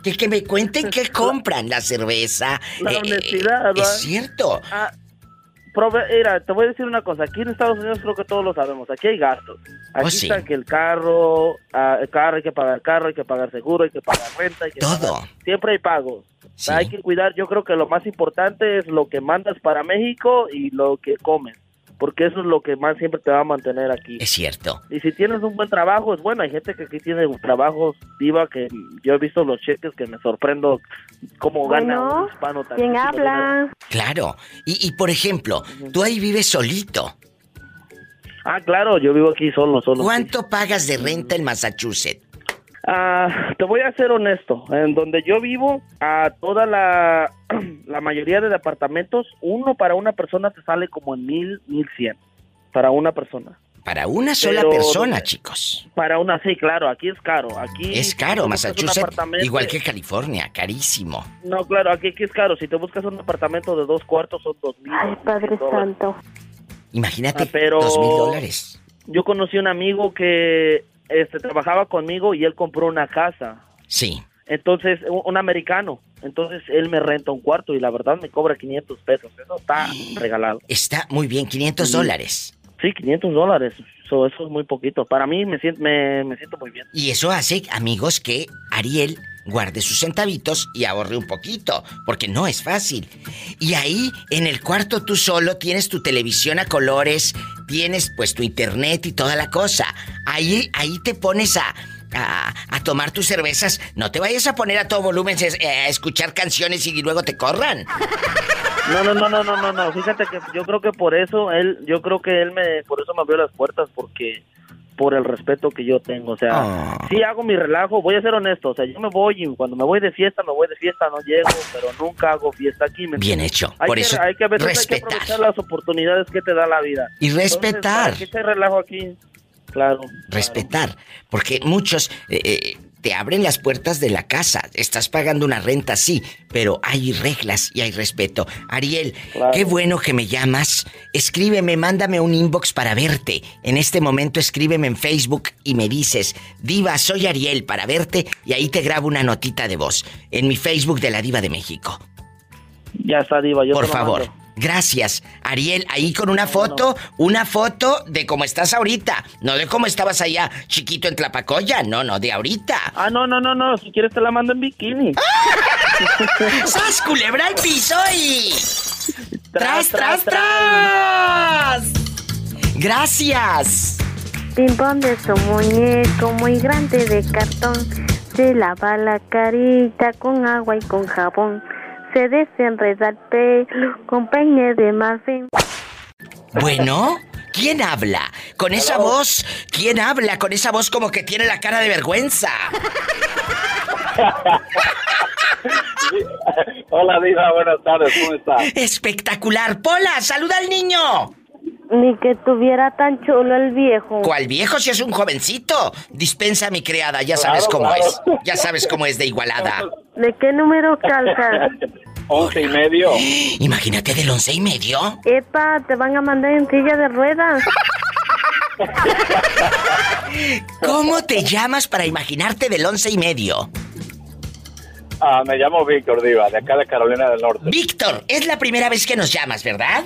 que, me cuenten qué compran. La cerveza. La eh, honestidad, eh. Es cierto. Ah, prove- mira, te voy a decir una cosa. Aquí en Estados Unidos creo que todos lo sabemos. Aquí hay gastos. Aquí Oh, sí. está que el carro, ah, el carro hay que pagar carro, hay que pagar seguro, hay que pagar renta, hay que Todo. pagar- Siempre hay pagos. Hay que cuidar. Yo creo que lo más importante es lo que mandas para México y lo que comes. Porque eso es lo que más siempre te va a mantener aquí. Es cierto. Y si tienes un buen trabajo, es bueno. Hay gente que aquí tiene trabajos diva que yo he visto los cheques que me sorprendo cómo gana Bueno, un hispano tan ¿quién habla? Claro. Y, y, por ejemplo, tú ahí vives solito. Ah, claro, yo vivo aquí solo, solo. ¿Cuánto pagas de renta en Massachusetts? Ah, te voy a ser honesto. En donde yo vivo, a toda la, la mayoría de departamentos, uno para una persona te sale como en mil, mil cien. Para una persona. Para una sola Pero- persona, chicos. Para una, sí, claro, aquí es caro. Aquí Es caro, Massachusetts. Igual que California, carísimo. No, claro, aquí, aquí es caro. Si te buscas un apartamento de dos cuartos, son dos mil. Ay, Padre Santo. Imagínate, Ah, pero- dos mil dólares. Yo conocí un amigo que este, trabajaba conmigo y él compró una casa. Sí. Entonces, un, un americano. Entonces, él me renta un cuarto y la verdad me cobra 500 pesos. Eso está regalado. Está muy bien, 500 Sí. dólares. Sí, 500 dólares. So, eso es muy poquito. Para mí me siento, me, me siento muy bien. Y eso hace, amigos, que Ariel guarde sus centavitos y ahorre un poquito, porque no es fácil. Y ahí, en el cuarto tú solo, tienes tu televisión a colores, tienes pues tu internet y toda la cosa. Ahí, ahí te pones a, a, a tomar tus cervezas. No te vayas a poner a todo volumen eh, a escuchar canciones y luego te corran. No, no, no, no, no, no, no. Fíjate que yo creo que por eso él, yo creo que él me, por eso me abrió las puertas porque por el respeto que yo tengo, o sea, Ah. sí hago mi relajo, voy a ser honesto, o sea, yo me voy y cuando me voy de fiesta, me voy de fiesta, no llego, pero nunca hago fiesta aquí. ¿me Bien hecho. Hay Por que, eso, hay que, a veces hay que respetar. aprovechar las oportunidades que te da la vida. Y Entonces, respetar. ¿para ¿Qué te relajo aquí? Claro. Respetar. Porque muchos eh, eh, te abren las puertas de la casa. Estás pagando una renta, sí, pero hay reglas y hay respeto. Ariel, qué bueno que me llamas. Escríbeme, mándame un inbox para verte. En este momento escríbeme en Facebook y me dices, Diva, soy Ariel para verte y ahí te grabo una notita de voz en mi Facebook de la Diva de México. Ya está, Diva. Yo Por te lo favor. mando. Gracias, Ariel, ahí con una foto, una foto de cómo estás ahorita, no de cómo estabas allá chiquito en Tlapacoya, no, no, de ahorita. Ah, no, no, no, no. Si quieres te la mando en bikini. ¡Sas, culebra al piso y... ¡Tras, tras, tras! Gracias. Pimpón de su muñeco muy grande de cartón. Se lava la carita con agua y con jabón. Se desenreda el pelo con peine de marfil. Bueno, ¿quién habla? Con esa voz, ¿quién habla con esa voz como que tiene la cara de vergüenza? Hola, Diva, buenas tardes, ¿cómo estás? Espectacular. Pola, saluda al niño. Ni que tuviera tan chulo el viejo. ¿Cuál viejo si es un jovencito? Dispensa mi criada, ya sabes Claro, cómo claro. es. Ya sabes cómo es de igualada. ¿De qué número calzas? Once y medio. Imagínate del once y medio. Epa, te van a mandar en silla de ruedas. ¿Cómo te llamas para imaginarte del once y medio? Ah, me llamo Víctor Diva, de acá de Carolina del Norte. Víctor, es la primera vez que nos llamas, ¿verdad?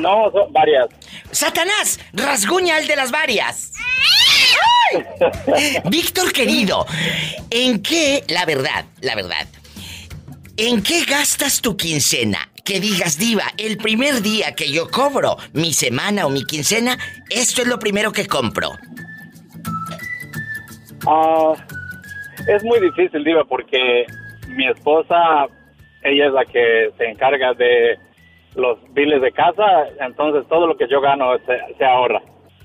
No, son varias. Satanás, rasguña al de las varias. ¡Ay! Víctor querido, ¿en qué, la verdad, la verdad, en qué gastas tu quincena? Que digas, diva, el primer día que yo cobro mi semana o mi quincena, esto es lo primero que compro. Ah, es muy difícil, Diva, porque mi esposa, ella es la que se encarga de los biles de casa, entonces todo lo que yo gano se, se ahorra.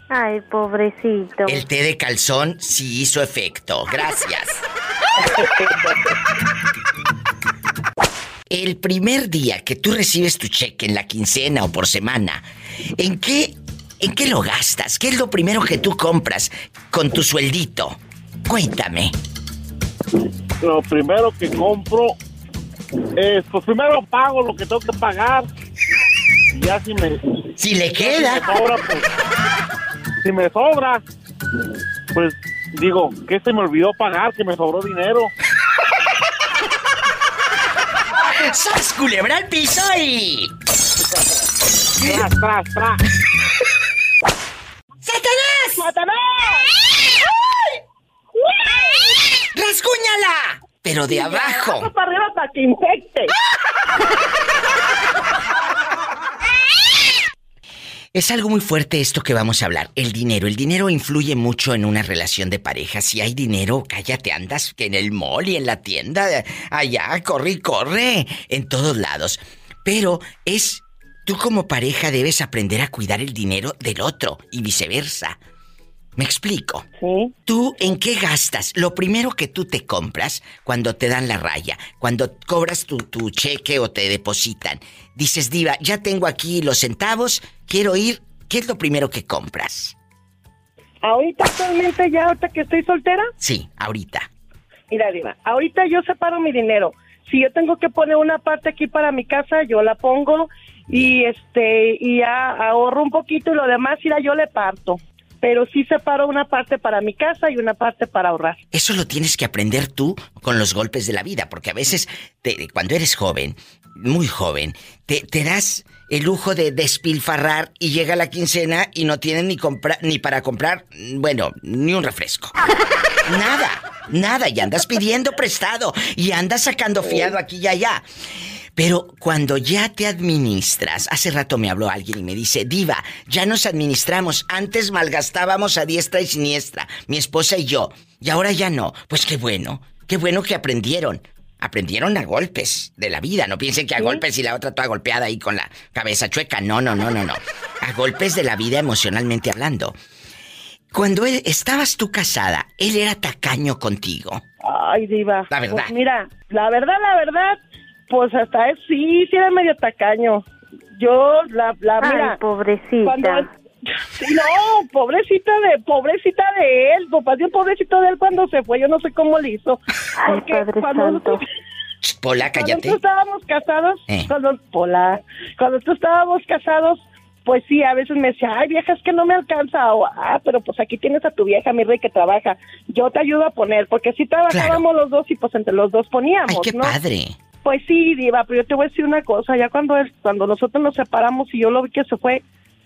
Ay, pobrecito. El té de calzón sí hizo efecto. Gracias. El primer día que tú recibes tu cheque en la quincena o por semana, ¿en qué, ¿en qué lo gastas? ¿Qué es lo primero que tú compras con tu sueldito? Cuéntame. Lo primero que compro es, pues primero pago lo que tengo que pagar. Y ya si me. Si le queda. Si me sobra, pues. Si me sobra, pues digo, que se me olvidó pagar, que me sobró dinero. ¡Sas, culebra al piso y... Tras, tras, tras. ¡Satanás! ¡Satanás! ¡Rasguñala! Pero de abajo. Abajo para arriba para que infecte. Es algo muy fuerte esto que vamos a hablar, el dinero. El dinero influye mucho en una relación de pareja. Si hay dinero, cállate, andas que en el mall y en la tienda, allá, corre y corre, en todos lados. Pero es, tú como pareja debes aprender a cuidar el dinero del otro y viceversa. ¿Me explico? Sí. ¿Tú en qué gastas? Lo primero que tú te compras cuando te dan la raya, cuando cobras tu, tu cheque o te depositan. Dices, Diva, ya tengo aquí los centavos, quiero ir. ¿Qué es lo primero que compras? Ahorita actualmente ya, ahorita que estoy soltera, Sí, ahorita. mira, Diva, ahorita yo separo mi dinero. Si yo tengo que poner una parte aquí para mi casa, yo la pongo y este y ya ahorro un poquito y lo demás, mira, yo le parto. Pero sí separo una parte para mi casa y una parte para ahorrar. Eso lo tienes que aprender tú con los golpes de la vida, porque a veces, te- cuando eres joven, muy joven, te, te das el lujo de despilfarrar y llega la quincena y no tienes ni, compra- ni para comprar, bueno, ni un refresco. Nada, nada, y andas pidiendo prestado y andas sacando fiado aquí y allá. Pero cuando ya te administras, hace rato me habló alguien y me dice, Diva, ya nos administramos, antes malgastábamos a diestra y siniestra, mi esposa y yo, y ahora ya no. Pues qué bueno, qué bueno que aprendieron. Aprendieron a golpes de la vida, no piensen que a golpes y la otra toda golpeada ahí con la cabeza chueca, no, no, no, no, no. A golpes de la vida emocionalmente hablando. Cuando él, estabas tú casada, él era tacaño contigo. Ay, diva. La verdad. Pues mira, la verdad, la verdad, pues hasta es, sí, sí era medio tacaño. Yo, la, la, Ay, mira. pobrecita. Cuando no, pobrecita de, pobrecita de él, papá, Dios pobrecito de él cuando se fue, yo no sé cómo le hizo. Ay, Padre Santo. Pola, Cuando cállate. tú estábamos casados, Eh. cuando, Pola, cuando tú estábamos casados, pues sí, a veces me decía, ay, vieja, es que no me alcanza, o, ah, pero pues aquí tienes a tu vieja, mi rey, que trabaja, yo te ayudo a poner, porque sí trabajábamos los dos y pues entre los dos poníamos, Ay, qué ¿no? padre. Pues sí, Diva, pero yo te voy a decir una cosa, ya cuando, él- cuando nosotros nos separamos y yo lo vi que se fue,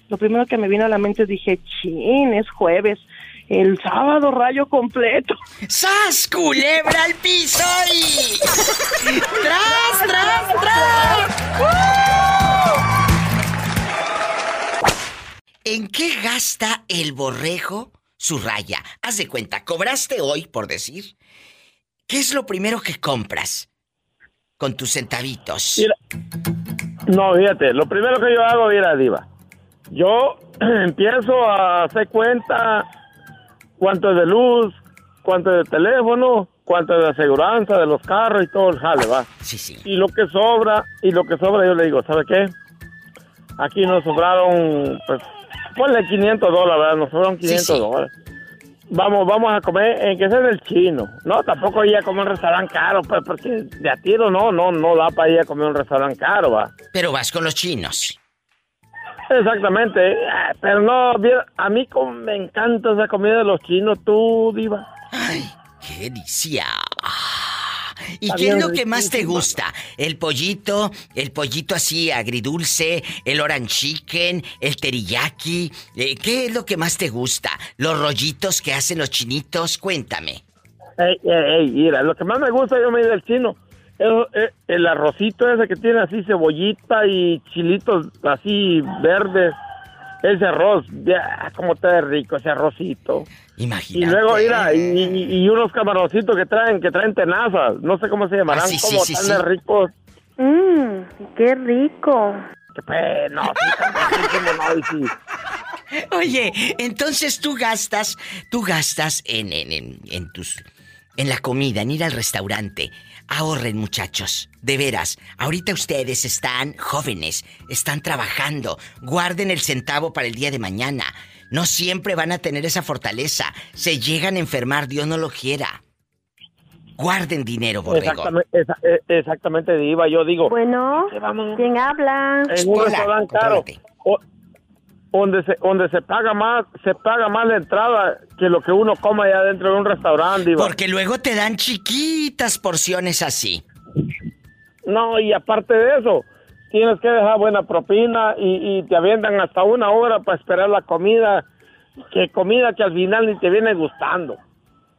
lo primero que me vino a la mente es dije, chin, es jueves, el sábado rayo completo. ¡Sas, culebra al piso y... ¡Tras, tras, tras! ¿En qué gasta el borrego su raya? Haz de cuenta, cobraste hoy, por decir. ¿Qué es lo primero que compras con tus centavitos? Mira, no, fíjate, lo primero que yo hago, mira, Diva, yo empiezo a hacer cuenta cuánto es de luz, cuánto es de teléfono, cuánto es de aseguranza de los carros y todo el jale, va. Sí, sí. Y lo que sobra, y lo que sobra yo le digo, ¿sabe qué? Aquí nos sobraron, pues, ponle 500 dólares, ¿verdad? Nos sobraron 500 sí. dólares. Vamos, vamos a comer en que sea del chino. No, tampoco ir a comer un restaurante caro, pues, porque de a tiro no, no, no da para ir a comer un restaurante caro, va. Pero vas con los chinos. Exactamente, eh, pero no, a mí me encanta esa comida de los chinos, tú, diva. ¡Ay, qué delicia! ¿Y qué es lo que más te gusta? ¿El pollito? ¿El pollito así agridulce? ¿El orange chicken? ¿El teriyaki? Eh, ¿Qué es lo que más te gusta? ¿Los rollitos que hacen los chinitos? Cuéntame. Ey, ey, ey, mira, lo que más me gusta yo me del chino es, es el arrocito ese que tiene así cebollita y chilitos así verdes. Ese arroz, ya, como está rico ese arrocito. Imagínate. Y luego, mira, y, y- unos camaroncitos que traen, que traen tenazas, no sé cómo se llamarán, Ah, sí, como sí, tan sí. de ricos. Mmm, qué rico. Que pues, no, sí. Oye, entonces tú gastas, tú gastas en, en, en, en tus, en la comida, en ir al restaurante. Ahorren, muchachos, de veras. Ahorita ustedes están jóvenes, están trabajando. Guarden el centavo para el día de mañana. No siempre van a tener esa fortaleza. Se llegan a enfermar, Dios no lo quiera. Guarden dinero, borrego. Exactamente, esa- eh, exactamente, Diva. Yo digo, Bueno, ¿quién habla? en un restaurante caro, o- donde se, donde se paga más, se paga más la entrada que lo que uno come allá dentro de un restaurante, Diva. Porque luego te dan chiquitas porciones así. No, y aparte de eso, tienes que dejar buena propina y, y te avientan hasta una hora para esperar la comida, que comida que al final ni te viene gustando.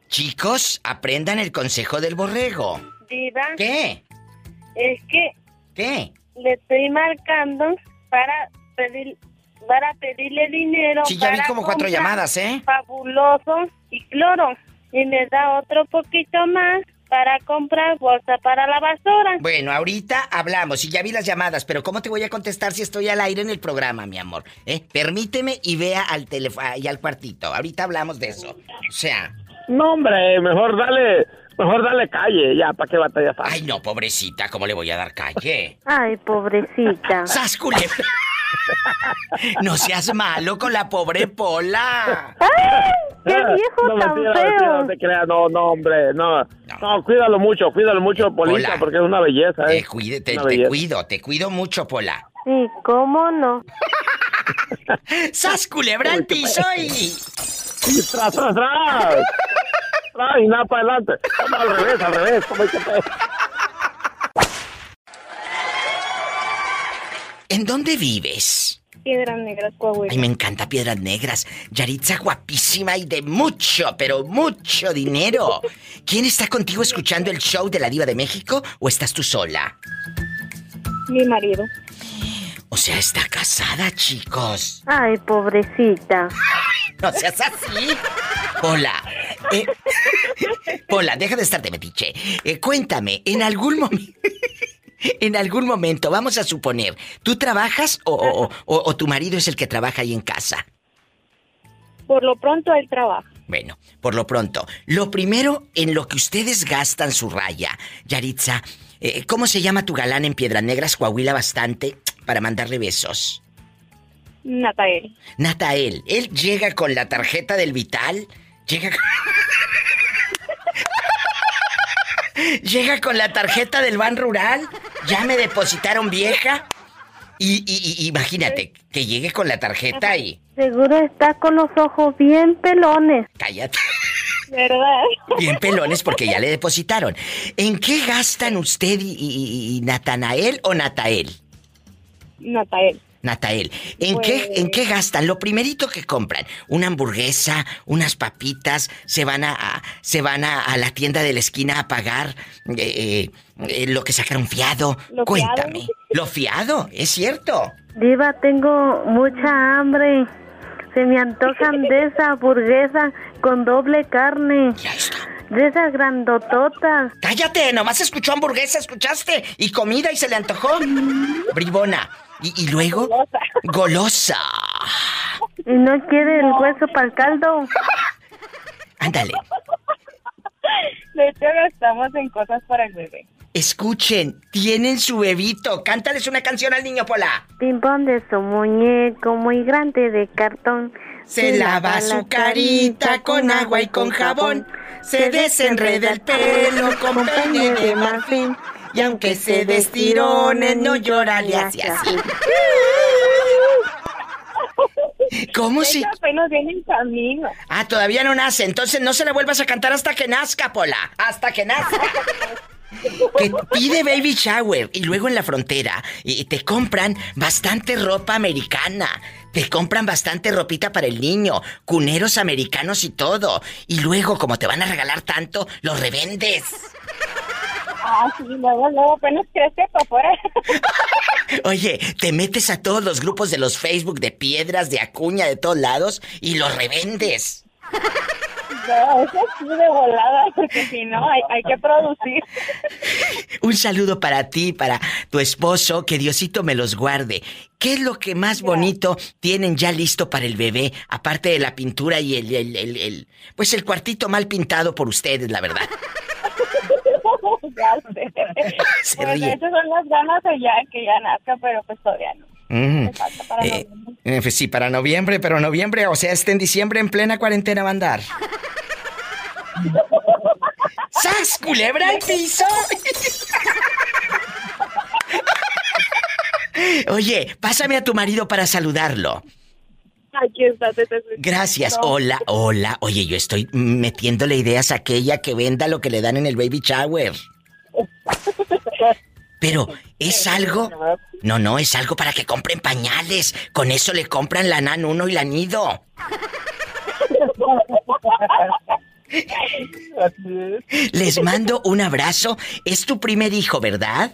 Chicos, aprendan el consejo del borrego. Diva. ¿Qué? Es que ¿Qué? le estoy marcando para pedir para pedirle dinero. Sí, ya vi para como cuatro comprar llamadas, ¿eh? Fabuloso y cloro. Y me da otro poquito más para comprar bolsa para la basura. Bueno, ahorita hablamos y ya vi las llamadas, pero ¿cómo te voy a contestar si estoy al aire en el programa, mi amor? ¿Eh? Permíteme y vea al teléfono y al cuartito. Ahorita hablamos de eso. O sea, No, hombre, mejor dale, mejor dale calle, ya, ¿para qué batallas? ay no, pobrecita, ¿cómo le voy a dar calle? Ay, pobrecita. ¡Sas, culebra! No seas malo con la pobre Pola. ¡Qué viejo no, tan mentira, feo! mentira, no te creas, no, no, hombre, no, no, cuídalo mucho, cuídalo mucho, Polita, Hola. porque es una belleza, ¿eh? Te, cuide- te- Una te belleza. cuido, te cuido mucho, Pola. Sí, ¿cómo no? ¡Sas, culebra al piso y... Y tras, tras, tras. Tras, y nada para adelante. No, al revés, al revés, como hay que hacer. ¿En dónde vives? Piedras Negras, Coahuila. Ay, me encanta Piedras Negras. Yaritza guapísima y de mucho, pero mucho dinero. ¿Quién está contigo escuchando el show de la Diva de México o estás tú sola? Mi marido. O sea, está casada, chicos. Ay, pobrecita. No seas así. Hola. Eh, Pola, deja de estar de metiche. Eh, cuéntame, en algún momento. En algún momento, vamos a suponer, ¿tú trabajas o, o- o- o tu marido es el que trabaja ahí en casa? Por lo pronto él trabaja. Bueno, por lo pronto, lo primero en lo que ustedes gastan su raya, Yaritza, eh, ¿cómo se llama tu galán en Piedras Negras, Coahuila, bastante, para mandarle besos? Natael. Natael, él llega con la tarjeta del Vital, llega con... llega con la tarjeta del Ban Rural, ya me depositaron vieja. Y, y- y imagínate, que llegue con la tarjeta y... Seguro está con los ojos bien pelones. Cállate. ¿Verdad? Bien pelones porque ya le depositaron. ¿En qué gastan usted y, y- y Natanael o Natael? Natael. Natael, ¿en, qué, ¿en qué gastan? Lo primerito que compran, una hamburguesa, unas papitas, se van a, a- se van a, a la tienda de la esquina a pagar eh, eh, eh, lo que sacaron fiado. Lo Cuéntame. Lo fiado, es cierto. Diva, tengo mucha hambre. Se me antojan de esa hamburguesa con doble carne. De esas grandototas. Cállate, nomás escuchó hamburguesa, escuchaste, y comida y se le antojó. Bribona. Y, y luego, golosa. Y no quiere el hueso para el caldo. Ándale. De hecho, gastamos en cosas para el bebé. Escuchen, tienen su bebito. Cántales una canción al niño Pola. Pimpón de su muñeco muy grande de cartón. Se lava su carita con agua y con jabón. Se desenreda el pelo con peine de marfil. Y aunque se destirone, no llora, le hace así. ¿Cómo si? Apenas viene en camino. Ah, todavía no nace. Entonces no se la vuelvas a cantar hasta que nazca, Pola. Hasta que nazca. Que pide baby shower y luego en la frontera y te compran bastante ropa americana. Te compran bastante ropita para el niño, cuneros americanos y todo. Y luego, como te van a regalar tanto, los revendes. Ah, sí, luego, luego apenas crece para afuera. Oye, te metes a todos los grupos de los Facebook de piedras, de acuña, de todos lados y los revendes. No, eso sí de volada, porque si no, hay, hay que producir. Un saludo para ti, para tu esposo, que Diosito me los guarde. ¿Qué es lo que más bonito tienen ya listo para el bebé, aparte de la pintura y el, el- el- el- pues el cuartito mal pintado por ustedes, la verdad? Ya sé. Se Pues, ríe. esas son las ganas de ya que ya nazca, pero pues todavía no. Mm. Me falta para Eh, noviembre. eh, pues sí, para noviembre, pero noviembre, o sea, este en diciembre en plena cuarentena va a andar. ¡Sas, culebra al piso! Oye, pásame a tu marido para saludarlo. Aquí está, te, te- Gracias. No. Hola, hola. Oye, yo estoy metiéndole ideas a aquella que venda lo que le dan en el baby shower. Pero, ¿es algo? No, no, es algo para que compren pañales. Con eso le compran la nan uno y la nido. Les mando un abrazo. Es tu primer hijo, ¿verdad?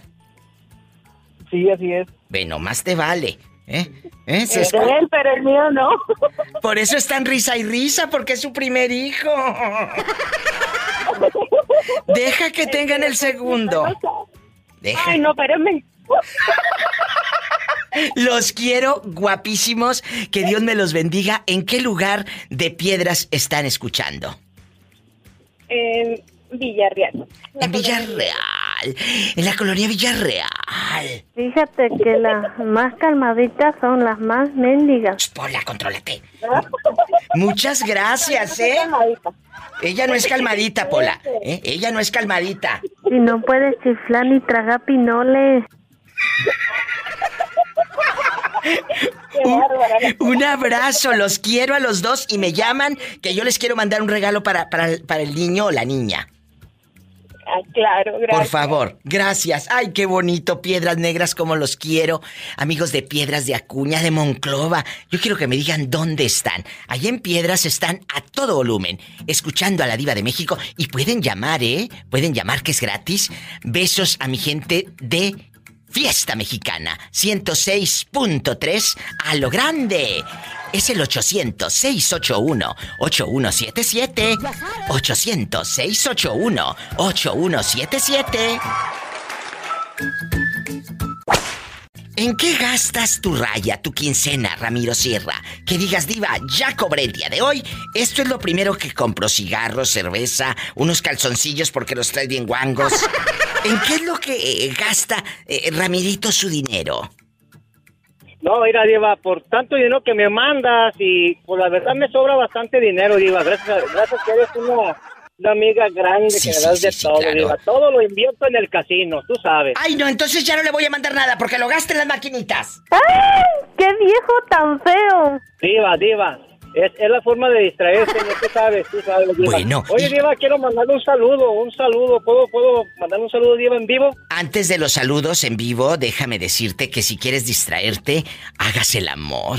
Sí, así es. Bueno, más te vale. ¿Eh? ¿Eh? Es escu- él, pero el mío no. Por eso están risa y risa, porque es su primer hijo. Deja que tengan el segundo. Deja. Ay, no, espérame. Los quiero guapísimos. Que Dios me los bendiga. ¿En qué lugar de piedras están escuchando? En Villarreal. En Villarreal. En la colonia Villarreal. Fíjate que las más calmaditas son las más mendigas. Pola, contrólate. Muchas gracias, ¿eh? Ella no es calmadita, Pola. ¿eh? Ella no es calmadita. Y no puedes chiflar ni tragar pinoles. Un, un abrazo, los quiero a los dos y me llaman que yo les quiero mandar un regalo para, para, para el niño o la niña. Ah, claro, gracias. Por favor, gracias. Ay, qué bonito, Piedras Negras, como los quiero. Amigos de Piedras de Acuña, de Monclova. Yo quiero que me digan dónde están. Allí en Piedras están a todo volumen, escuchando a la Diva de México. Y pueden llamar, ¿eh? Pueden llamar, que es gratis. Besos a mi gente de Fiesta Mexicana 106.3 a lo grande. Es el 800-681-8177. 800-681-8177. ¿En qué gastas tu raya, tu quincena, Ramiro Sierra? Que digas, diva, ya cobré el día de hoy. Esto es lo primero que compro. Cigarros, cerveza, unos calzoncillos porque los traes bien guangos. ¿En qué es lo que eh, gasta eh, Ramirito su dinero? No, mira, Diva, por tanto dinero que me mandas y pues la verdad me sobra bastante dinero, Diva. Gracias, gracias que eres una, una amiga grande Sí, que sí, me das sí, de sí, todo, claro. Diva. Todo lo invierto en el casino, tú sabes. Ay, no, entonces ya no le voy a mandar nada porque lo gaste en las maquinitas. ¡Ay! ¡Qué viejo tan feo! Diva, Diva. Es, es la forma de distraerse, ¿no? tú sabes, tú sabes, Diva. Bueno, Oye, y- Diva, quiero mandarle un saludo, un saludo. ¿Puedo, puedo mandarle un saludo, Diva, en vivo? Antes de los saludos en vivo, déjame decirte que si quieres distraerte, hagas el amor.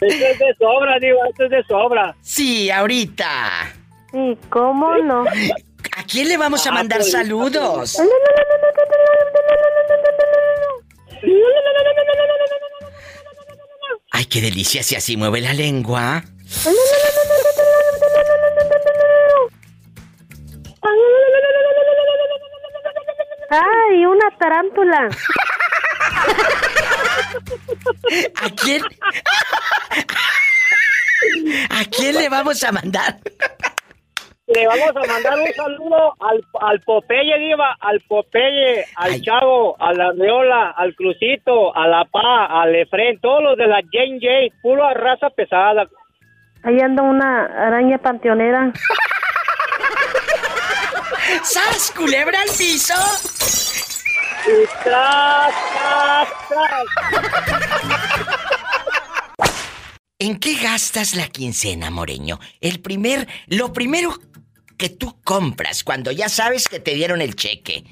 Esto es de sobra, Diva, esto es de sobra. Sí, ahorita. Sí, ¿cómo no? ¿A quién le vamos a mandar saludos? Ay, qué delicia si así mueve la lengua. ¡Ay, una tarántula! ¿A quién? ¿A quién le vamos a mandar? Le vamos a mandar un saludo al, al Popeye, Diva, al Popeye, al Chavo, a la Reola, al Crucito, a la Pa, al Efren, todos los de la Jane J, pura raza pesada. Ahí anda una araña panteonera. ¡Sas, culebra al piso! Y. ¿En qué gastas la quincena, Moreño? El primer, lo primero que tú compras cuando ya sabes que te dieron el cheque.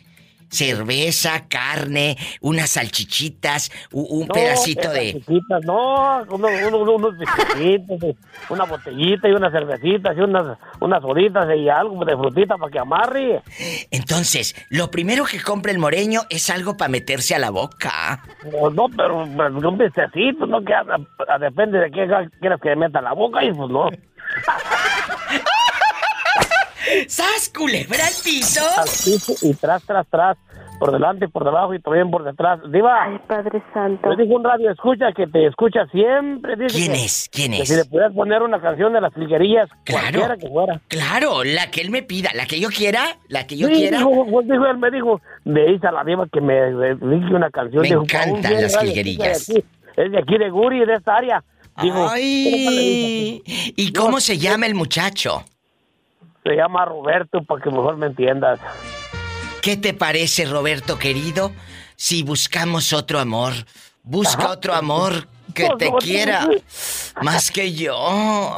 Cerveza, carne, unas salchichitas, un No, pedacito de... chiquitas, no, unos, unos, unos bizcochitos, eh, una botellita y unas cervecitas y unas, unas soditas y algo de frutita para que amarre. Entonces, lo primero que compra el moreño es algo para meterse a la boca. No, no, pero pues, un bistecito, no que a- a- depende de qué quieras que meta la boca y pues no. ¡Sas, culebra al piso! Al piso y tras, tras, tras, por delante, por debajo y también por detrás. Diva. Ay, Padre Santo. Me dijo un radio escucha que te escucha siempre. Dice ¿Quién que- es? ¿Quién que es? si le pudieras poner una canción de las filguerías, cualquiera que fuera. Claro, la que él me pida, la que yo quiera, la que yo Sí, quiera. dijo, pues, dijo, él me dijo, me dice a la diva que me dije una canción. Me dijo, encantan "Paul, bien, las radio, jilguerillas". Es de aquí, es de aquí de Guri, de esta área. Dijo, Ay, ¿y cómo se llama el muchacho? Se llama Roberto, para que mejor me entiendas. ¿Qué te parece, Roberto querido, si buscamos otro amor? Busca Ajá. otro amor que te no, quiera más que yo.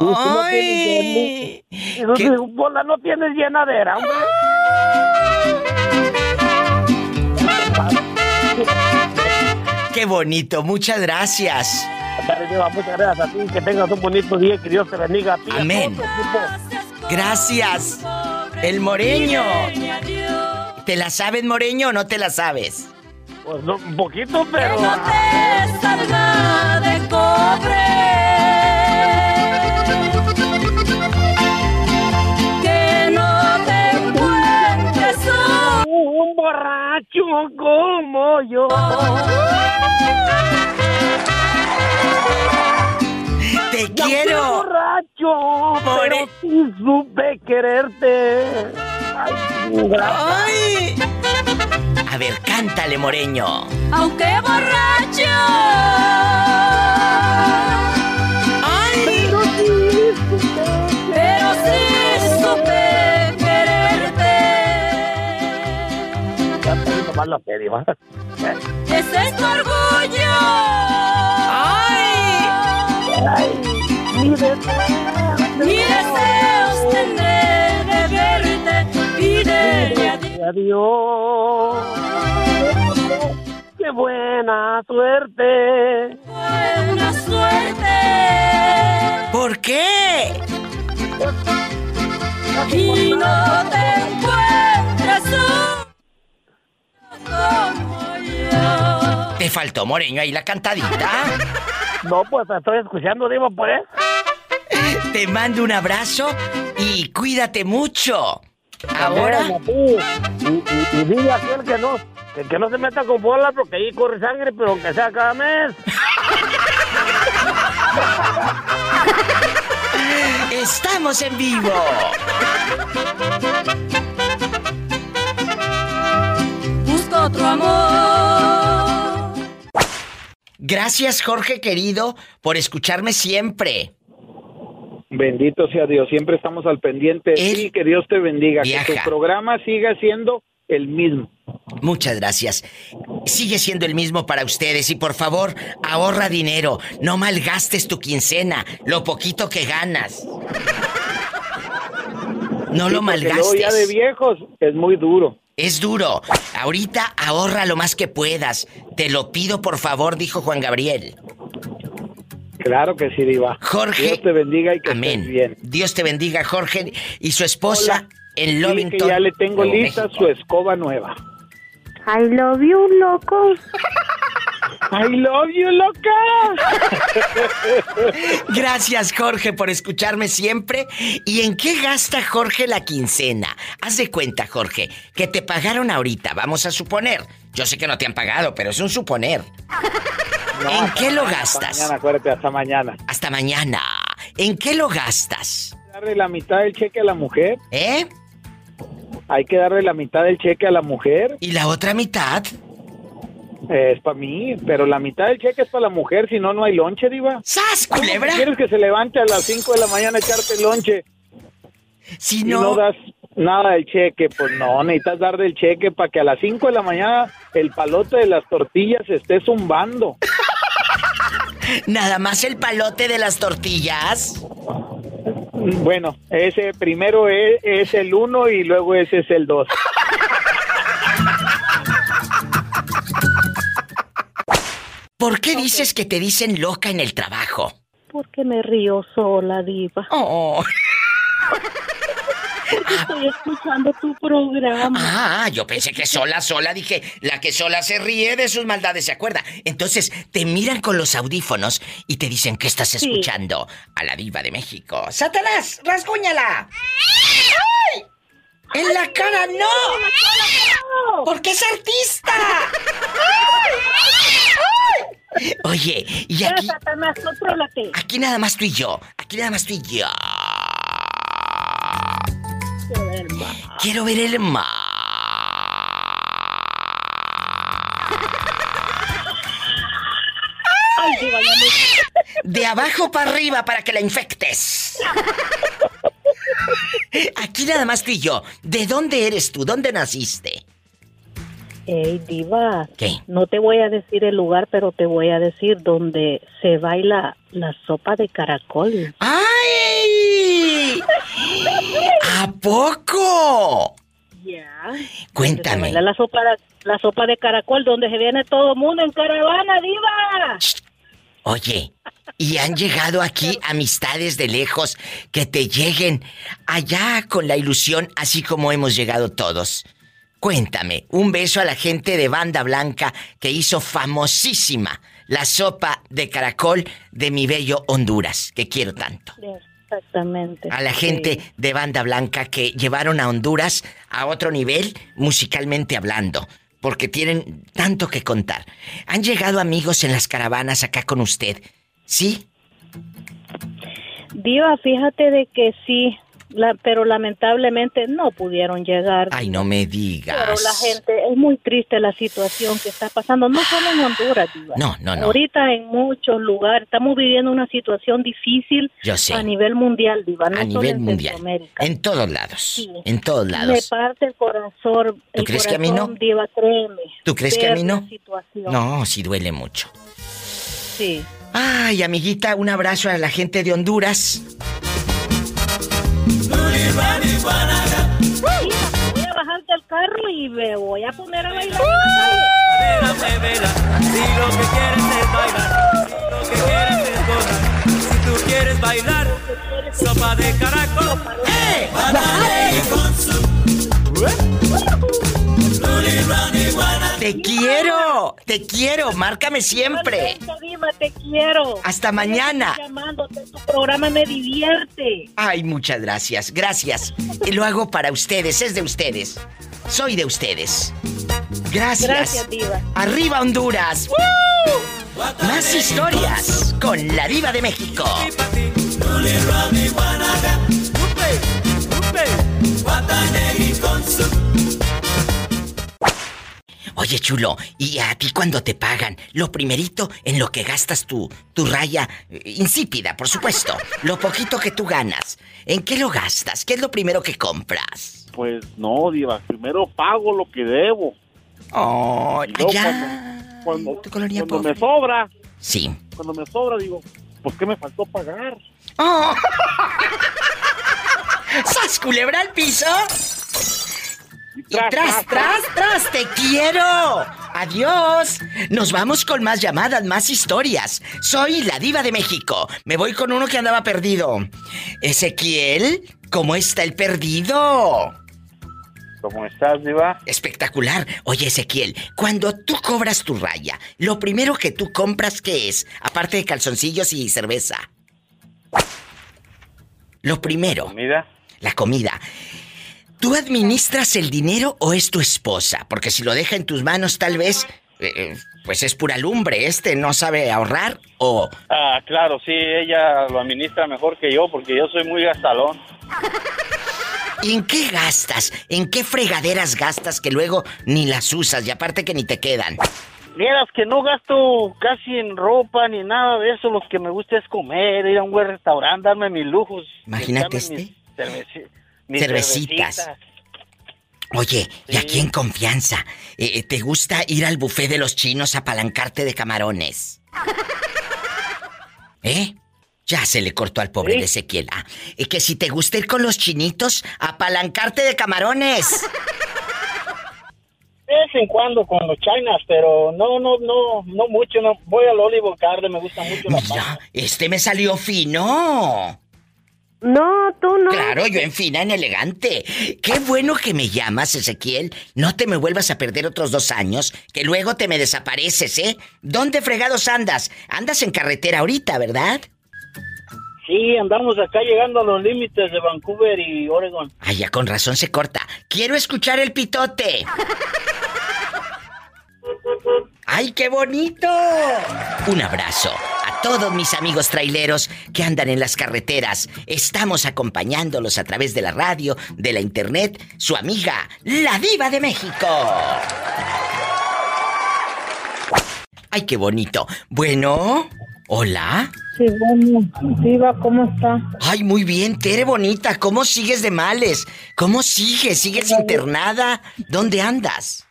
No Ay. dijo, "Bola, no tienes llenadera, hombre. Qué bonito, muchas gracias. Muchas gracias a ti, que tengas un bonito día, que Dios te bendiga a ti. y a Gracias. El moreño. ¿Te la sabes, moreño, o no te la sabes? Pues no, un poquito, pero... salga de cobre. Que no te encuentres un borracho como yo. Te Ya quiero. borracho, More- pero sí supe quererte. Ay. Ay. A ver, cántale, moreño. aunque borracho. Ay. Pero sí supe Pero sí supe quererte. Ya te vi tomar la serie, ¿va? Ese es tu orgullo. Ay. Ay, mi deseo. Mi deseos tendré de verte y de adiós. Adiós. Qué buena suerte. Buena suerte. ¿Por qué? Y no te encuentras como yo. Te faltó, moreño, ahí la cantadita. No, pues estoy escuchando, digo, por eso. Te mando un abrazo y cuídate mucho. Ahora. Y, y, y dile a aquel que no, que, que no se meta con bolas porque ahí corre sangre, pero aunque sea cada mes. Estamos en vivo. Busco otro amor. Gracias, Jorge querido, por escucharme siempre. Bendito sea Dios, siempre estamos al pendiente. Sí, que Dios te bendiga. Que tu programa siga siendo el mismo. Muchas gracias. Sigue siendo el mismo para ustedes y por favor, ahorra dinero. No malgastes tu quincena, lo poquito que ganas. No Sí, lo malgastes. ya de viejos es muy duro. Es duro. Ahorita ahorra lo más que puedas. Te lo pido por favor, dijo Juan Gabriel. Claro que sí, Diva. Jorge. Dios te bendiga y que Amén. estés bien. Dios te bendiga, Jorge y su esposa en Lovington. que ya le tengo lista México. su escoba nueva. I love you, loco. I love you, loca. Gracias, Jorge, por escucharme siempre. ¿Y en qué gasta Jorge la quincena? Haz de cuenta, Jorge, que te pagaron ahorita, vamos a suponer. Yo sé que no te han pagado, pero es un suponer. No, ¿En qué lo gastas? Hasta mañana, acuérdate, hasta mañana. Hasta mañana. ¿En qué lo gastas? Darle la mitad del cheque a la mujer. ¿Eh? Hay que darle la mitad del cheque a la mujer. ¿Y la otra mitad? Es para mí, pero la mitad del cheque es para la mujer, si no, no hay lonche, Diva. ¡Sas, ¿Cómo culebra! ¿Quieres que se levante a las 5 de la mañana a echarte lonche? Si Y no- no das nada del cheque, pues no, necesitas dar del cheque para que a las 5 de la mañana el palote de las tortillas se esté zumbando. ¿Nada más el palote de las tortillas? Bueno, ese primero es, es el 1 y luego ese es el 2. ¿Por qué dices que te dicen loca en el trabajo? Porque me río sola, diva. Oh. Estoy escuchando tu programa. Ah, yo pensé que sola, sola, dije, la que sola se ríe de sus maldades, ¿se acuerda? Entonces, te miran con los audífonos y te dicen que estás Sí. escuchando a la diva de México. ¡Satanás, rasguñala! ¡Ay! ¡En la cara no! ¡Porque es artista! ¡Ay! Oye, y aquí, Satanás, contrólate. aquí nada más tú y yo, aquí nada más tú y yo. Quiero ver el mar. Ay, diva, ya me... De abajo para arriba para que la infectes. Aquí nada más tú y yo. ¿De dónde eres tú? ¿Dónde naciste? Ey, diva. ¿Qué? No te voy a decir el lugar, pero te voy a decir donde se baila la sopa de caracol. ¡Ay! ¿A poco? Ya. Cuéntame. Baila la sopa, la sopa de caracol, donde se viene todo el mundo en caravana, diva. Oye, ¿y han llegado aquí amistades de lejos que te lleguen allá con la ilusión así como hemos llegado todos? Cuéntame, un beso a la gente de Banda Blanca que hizo famosísima la sopa de caracol de mi bello Honduras, que quiero tanto. Exactamente. A la gente de Banda Blanca que llevaron a Honduras a otro nivel musicalmente hablando, porque tienen tanto que contar. ¿Han llegado amigos en las caravanas acá con usted? ¿Sí? Diva, fíjate de que sí, la- pero lamentablemente no pudieron llegar. Ay, no me digas. Pero la gente, es muy triste la situación que está pasando, no solo en Honduras, Diva. No, no, no. Ahorita en muchos lugares estamos viviendo una situación difícil Yo sé. a nivel mundial, Diva, no A nivel en mundial. En todos lados. Sí. En todos Me lados. parte el corazón. ¿Tú el crees que a mí no? corazón, Diva, créeme. ¿Tú crees que a mí no? situación. No, sí duele mucho. Sí. Ay, amiguita, un abrazo a la gente de Honduras. Voy a bajar del carro y me voy a poner a bailar. Vela, si lo que quieres es bailar, lo que quieres es gozar, si tú quieres bailar, sopa de caracol. ¡Eh! Te quiero, te quiero, márcame siempre. Diva, te quiero. Hasta mañana. Llamándote, tu programa me divierte. Ay, muchas gracias, gracias. Y lo hago para ustedes, es de ustedes. Soy de ustedes. Gracias. Gracias, Diva. Arriba Honduras. ¡Woo! Más historias con la diva de México. Oye, chulo, ¿y a ti cuando te pagan? Lo primerito en lo que gastas tu, tu raya eh, insípida, por supuesto. Lo poquito que tú ganas. ¿En qué lo gastas? ¿Qué es lo primero que compras? Pues no, Diva, primero pago lo que debo. Oh, luego ya. Cuando, cuando pobre. me sobra, Sí. cuando me sobra, digo, pues ¿qué me faltó pagar? Oh. ¡Sas, culebra al piso! Y tras, tras, tras, te quiero. Adiós. Nos vamos con más llamadas, más historias. Soy la diva de México. Me voy con uno que andaba perdido. Ezequiel, ¿cómo está el perdido? ¿Cómo estás, Diva? Espectacular. Oye, Ezequiel, cuando tú cobras tu raya, lo primero que tú compras, ¿qué es? Aparte de calzoncillos y cerveza. Lo primero. ¿Comida? La comida. ¿Tú administras el dinero o es tu esposa? Porque si lo deja en tus manos, tal vez, eh, eh, pues es pura lumbre. Este no sabe ahorrar o... Ah, claro, sí, ella lo administra mejor que yo porque yo soy muy gastalón. ¿Y en qué gastas? ¿En qué fregaderas gastas que luego ni las usas y aparte que ni te quedan? Vieras que no gasto casi en ropa ni nada de eso. Lo que me gusta es comer, ir a un buen restaurante, darme mis lujos. Imagínate este. mis Cervecitas. cervecitas. Oye, y aquí en confianza, eh, eh, ¿te gusta ir al buffet de los chinos a apalancarte de camarones? ¿Eh? Ya se le cortó al pobre de Ezequiel. Ah, y que si te gusta ir con los chinitos, apalancarte de camarones. De vez en cuando con los chinas, pero no, no, no, no mucho, no. Voy al Olivo Garden, me gusta mucho la pasta. Este me salió fino. No, tú no. Claro, yo en fina, en elegante. Qué bueno que me llamas, Ezequiel. No te me vuelvas a perder otros dos años, que luego te me desapareces, ¿eh? ¿Dónde fregados andas? Andas en carretera ahorita, ¿verdad? Sí, andamos acá llegando a los límites de Vancouver y Oregon. Ay, ya con razón se corta. Quiero escuchar el pitote. ¡Ay, qué bonito! Un abrazo a todos mis amigos traileros que andan en las carreteras. Estamos acompañándolos a través de la radio, de la internet, su amiga, la diva de México. ¡Ay, qué bonito! Bueno, hola. Sí, bueno, Diva, ¿cómo está? Ay, muy bien, Tere bonita. ¿Cómo sigues de males? ¿Cómo sigues? ¿Sigues internada? ¿Dónde andas?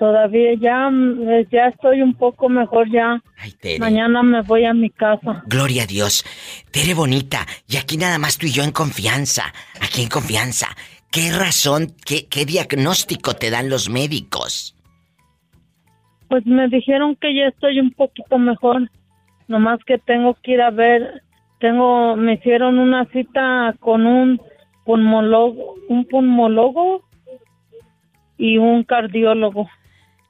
Todavía ya, mm, ya estoy un poco mejor ya. Tere. Mañana me voy a mi casa. Gloria a Dios. Tere bonita, y aquí nada más tú y yo en confianza. Aquí en confianza. ¿Qué razón, qué, qué diagnóstico te dan los médicos? Pues me dijeron que ya estoy un poquito mejor. Nomás que tengo que ir a ver. Tengo, me hicieron una cita con un pulmólogo, un pulmólogo y un cardiólogo.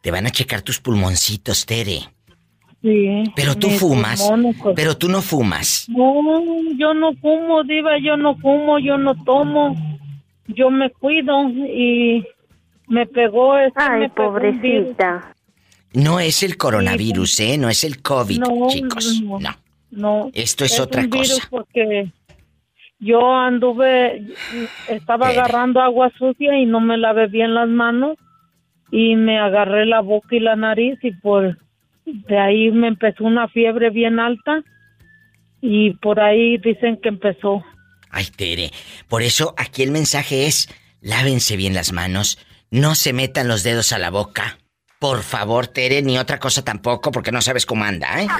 Te van a checar tus pulmoncitos, Tere. Sí. Pero tú fumas. pues. Pero tú no fumas. No, yo no fumo, diva, yo no fumo, yo no tomo. Yo me cuido y me pegó este Ay, me pobrecita. No es el coronavirus, ¿eh? No es el COVID, No, chicos. no. No. No. Esto es otra un virus cosa. porque yo anduve, estaba agarrando agua sucia y no me lavé bien las manos y me agarré la boca y la nariz y por de ahí me empezó una fiebre bien alta y por ahí dicen que empezó. Ay, Tere. Por eso aquí el mensaje es, lávense bien las manos, no se metan los dedos a la boca. Por favor, Tere, ni otra cosa tampoco, porque no sabes cómo anda, ¿eh?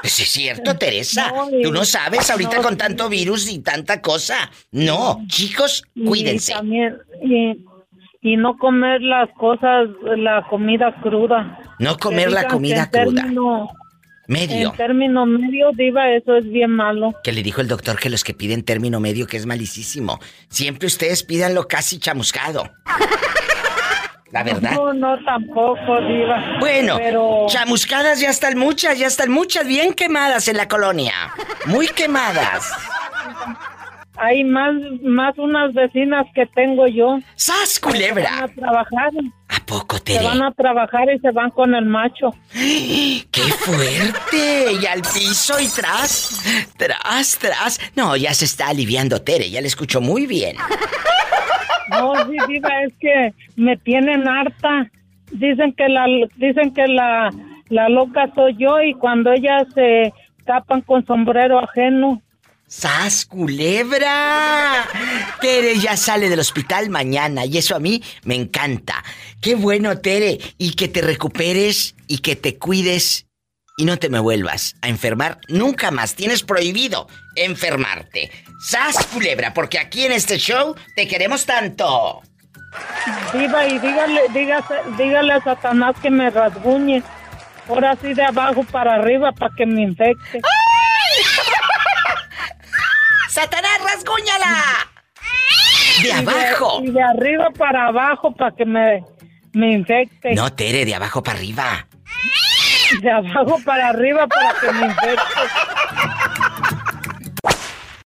Pues es cierto, Teresa. Tú no sabes ahorita no, con tanto virus y tanta cosa. No, chicos, cuídense. Y también, y, y no comer las cosas, la comida cruda. No comer la comida cruda. término- Medio. En término medio, diva, eso es bien malo. Que le dijo el doctor que los que piden término medio que es malicísimo. Siempre ustedes pídanlo casi chamuscado. La verdad. No, no, tampoco, diva. Bueno, pero chamuscadas ya están muchas, ya están muchas bien quemadas en la colonia. Muy quemadas. hay más, más unas vecinas que tengo yo. ¡Sas, que se culebra! Van a trabajar. ¿A poco, Se Tere? van a trabajar y se van con el macho. ¡Qué fuerte! Y al piso y tras, tras, tras. No, ya se está aliviando Tere, ya le escucho muy bien. No, sí, diva, es que me tienen harta. Dicen que la, dicen que la, la loca soy yo y cuando ellas se tapan con sombrero ajeno. ¡Sas, culebra! Tere ya sale del hospital mañana y eso a mí me encanta. Qué bueno, Tere, y que te recuperes y que te cuides y no te me vuelvas a enfermar nunca más. Tienes prohibido enfermarte. ¡Sas, culebra! Porque aquí en este show te queremos tanto. Diva, y dígale, dígase, dígale a Satanás que me rasguñe. Ahora sí de abajo para arriba para que me infecte. ¡Satanás, rasguñala! De Y abajo. y de arriba para abajo para que me, me infecte. No, Tere, de abajo para arriba. De abajo para arriba para que me infecte.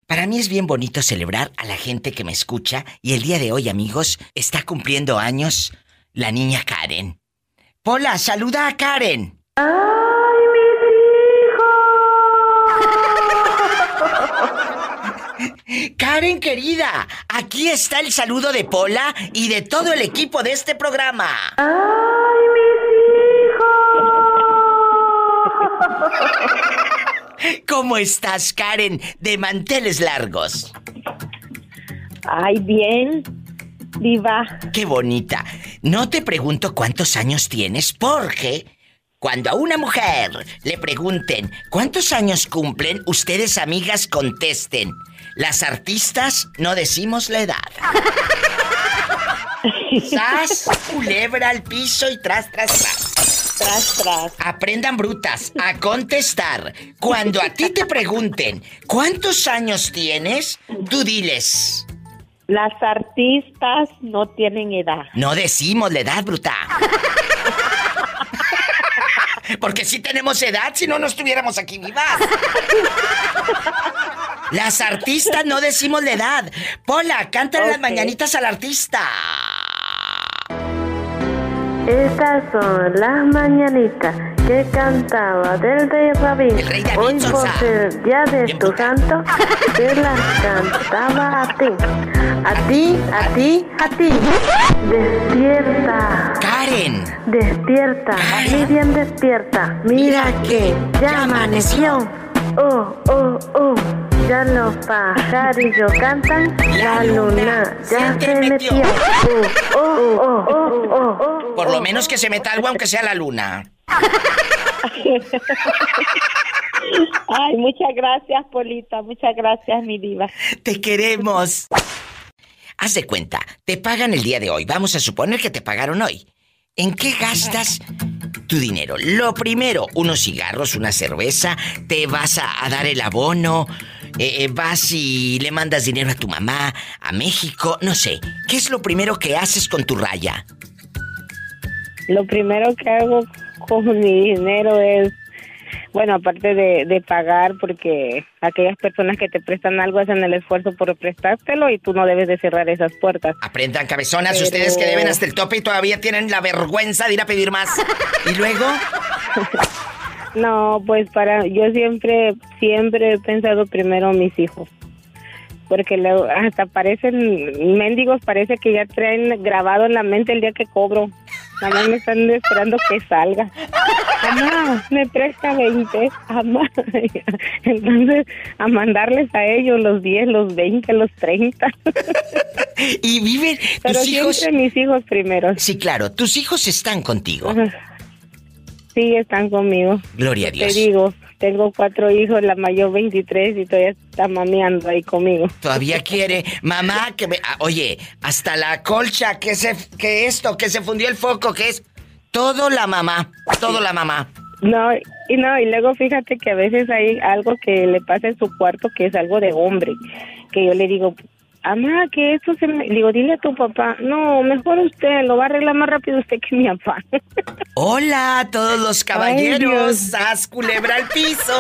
Para mí es bien bonito celebrar a la gente que me escucha y el día de hoy, amigos, está cumpliendo años la niña Karen. Pola, saluda a Karen. Karen querida, aquí está el saludo de Pola y de todo el equipo de este programa. ¿Cómo estás, Karen, de manteles largos? Ay, bien, diva. Qué bonita. No te pregunto cuántos años tienes porque cuando a una mujer le pregunten cuántos años cumplen, ustedes amigas contesten. Las artistas no decimos la edad. Sas, culebra al piso y tras, tras, tras. Tras, tras. Aprendan brutas a contestar. Cuando a ti te pregunten cuántos años tienes, tú diles. Las artistas no tienen edad. No decimos la edad, bruta. Porque si tenemos edad, si no, no estuviéramos aquí vivas. Las artistas no decimos la edad. Pola, cántale las Ok. mañanitas al artista. Estas son las mañanitas que cantaba del rey Rabín. Hoy por ser día de tu santo, te las cantaba a ti. A ti, a ti, a ti. Despierta. Karen. Despierta. Miriam despierta. Mira que ya amaneció. Oh, oh, oh. Ya los pajarillos cantan. La luna ya se metió. Oh, oh, oh, oh, oh, oh. Por lo menos que se meta algo aunque sea la luna. Ay, muchas gracias, Polita. Muchas gracias, mi diva. Te queremos. Haz de cuenta, te pagan el día de hoy. Vamos a suponer que te pagaron hoy. ¿En qué gastas tu dinero? Lo primero, unos cigarros, una cerveza, te vas a, a dar el abono, eh, eh, vas y le mandas dinero a tu mamá, a México, no sé. ¿Qué es lo primero que haces con tu raya? Lo primero que hago con mi dinero es, bueno, aparte de, de pagar, porque aquellas personas que te prestan algo hacen el esfuerzo por prestártelo y tú no debes de cerrar esas puertas. Aprendan, cabezonas, Pero- ustedes que deben hasta el tope y todavía tienen la vergüenza de ir a pedir más. ¿Y luego? No, pues para, yo siempre, siempre he pensado primero en mis hijos. Porque luego hasta parecen mendigos, parece que ya traen grabado en la mente el día que cobro. Nada más me están esperando que salga. Mamá, me presta 20. Mamá. Entonces, a mandarles a ellos los 10, los 20, los 30. Y viven Pero tus hijos. siempre mis hijos primero. Sí, claro, tus hijos están contigo. Sí, están conmigo. Gloria a Dios. Te digo, tengo cuatro hijos, la mayor 23 y todavía está mameando ahí conmigo. Todavía quiere, mamá, que me. ah, Oye, hasta la colcha, que se. que esto, que se fundió el foco, que es. Todo la mamá, todo la mamá. No, y no, y luego fíjate que a veces hay algo que le pasa en su cuarto que es algo de hombre, que yo le digo, mamá, que eso se me... Digo, dile a tu papá, no, mejor usted, lo va a arreglar más rápido usted que mi papá. Hola a todos los caballeros. ¡Sas, culebra al piso!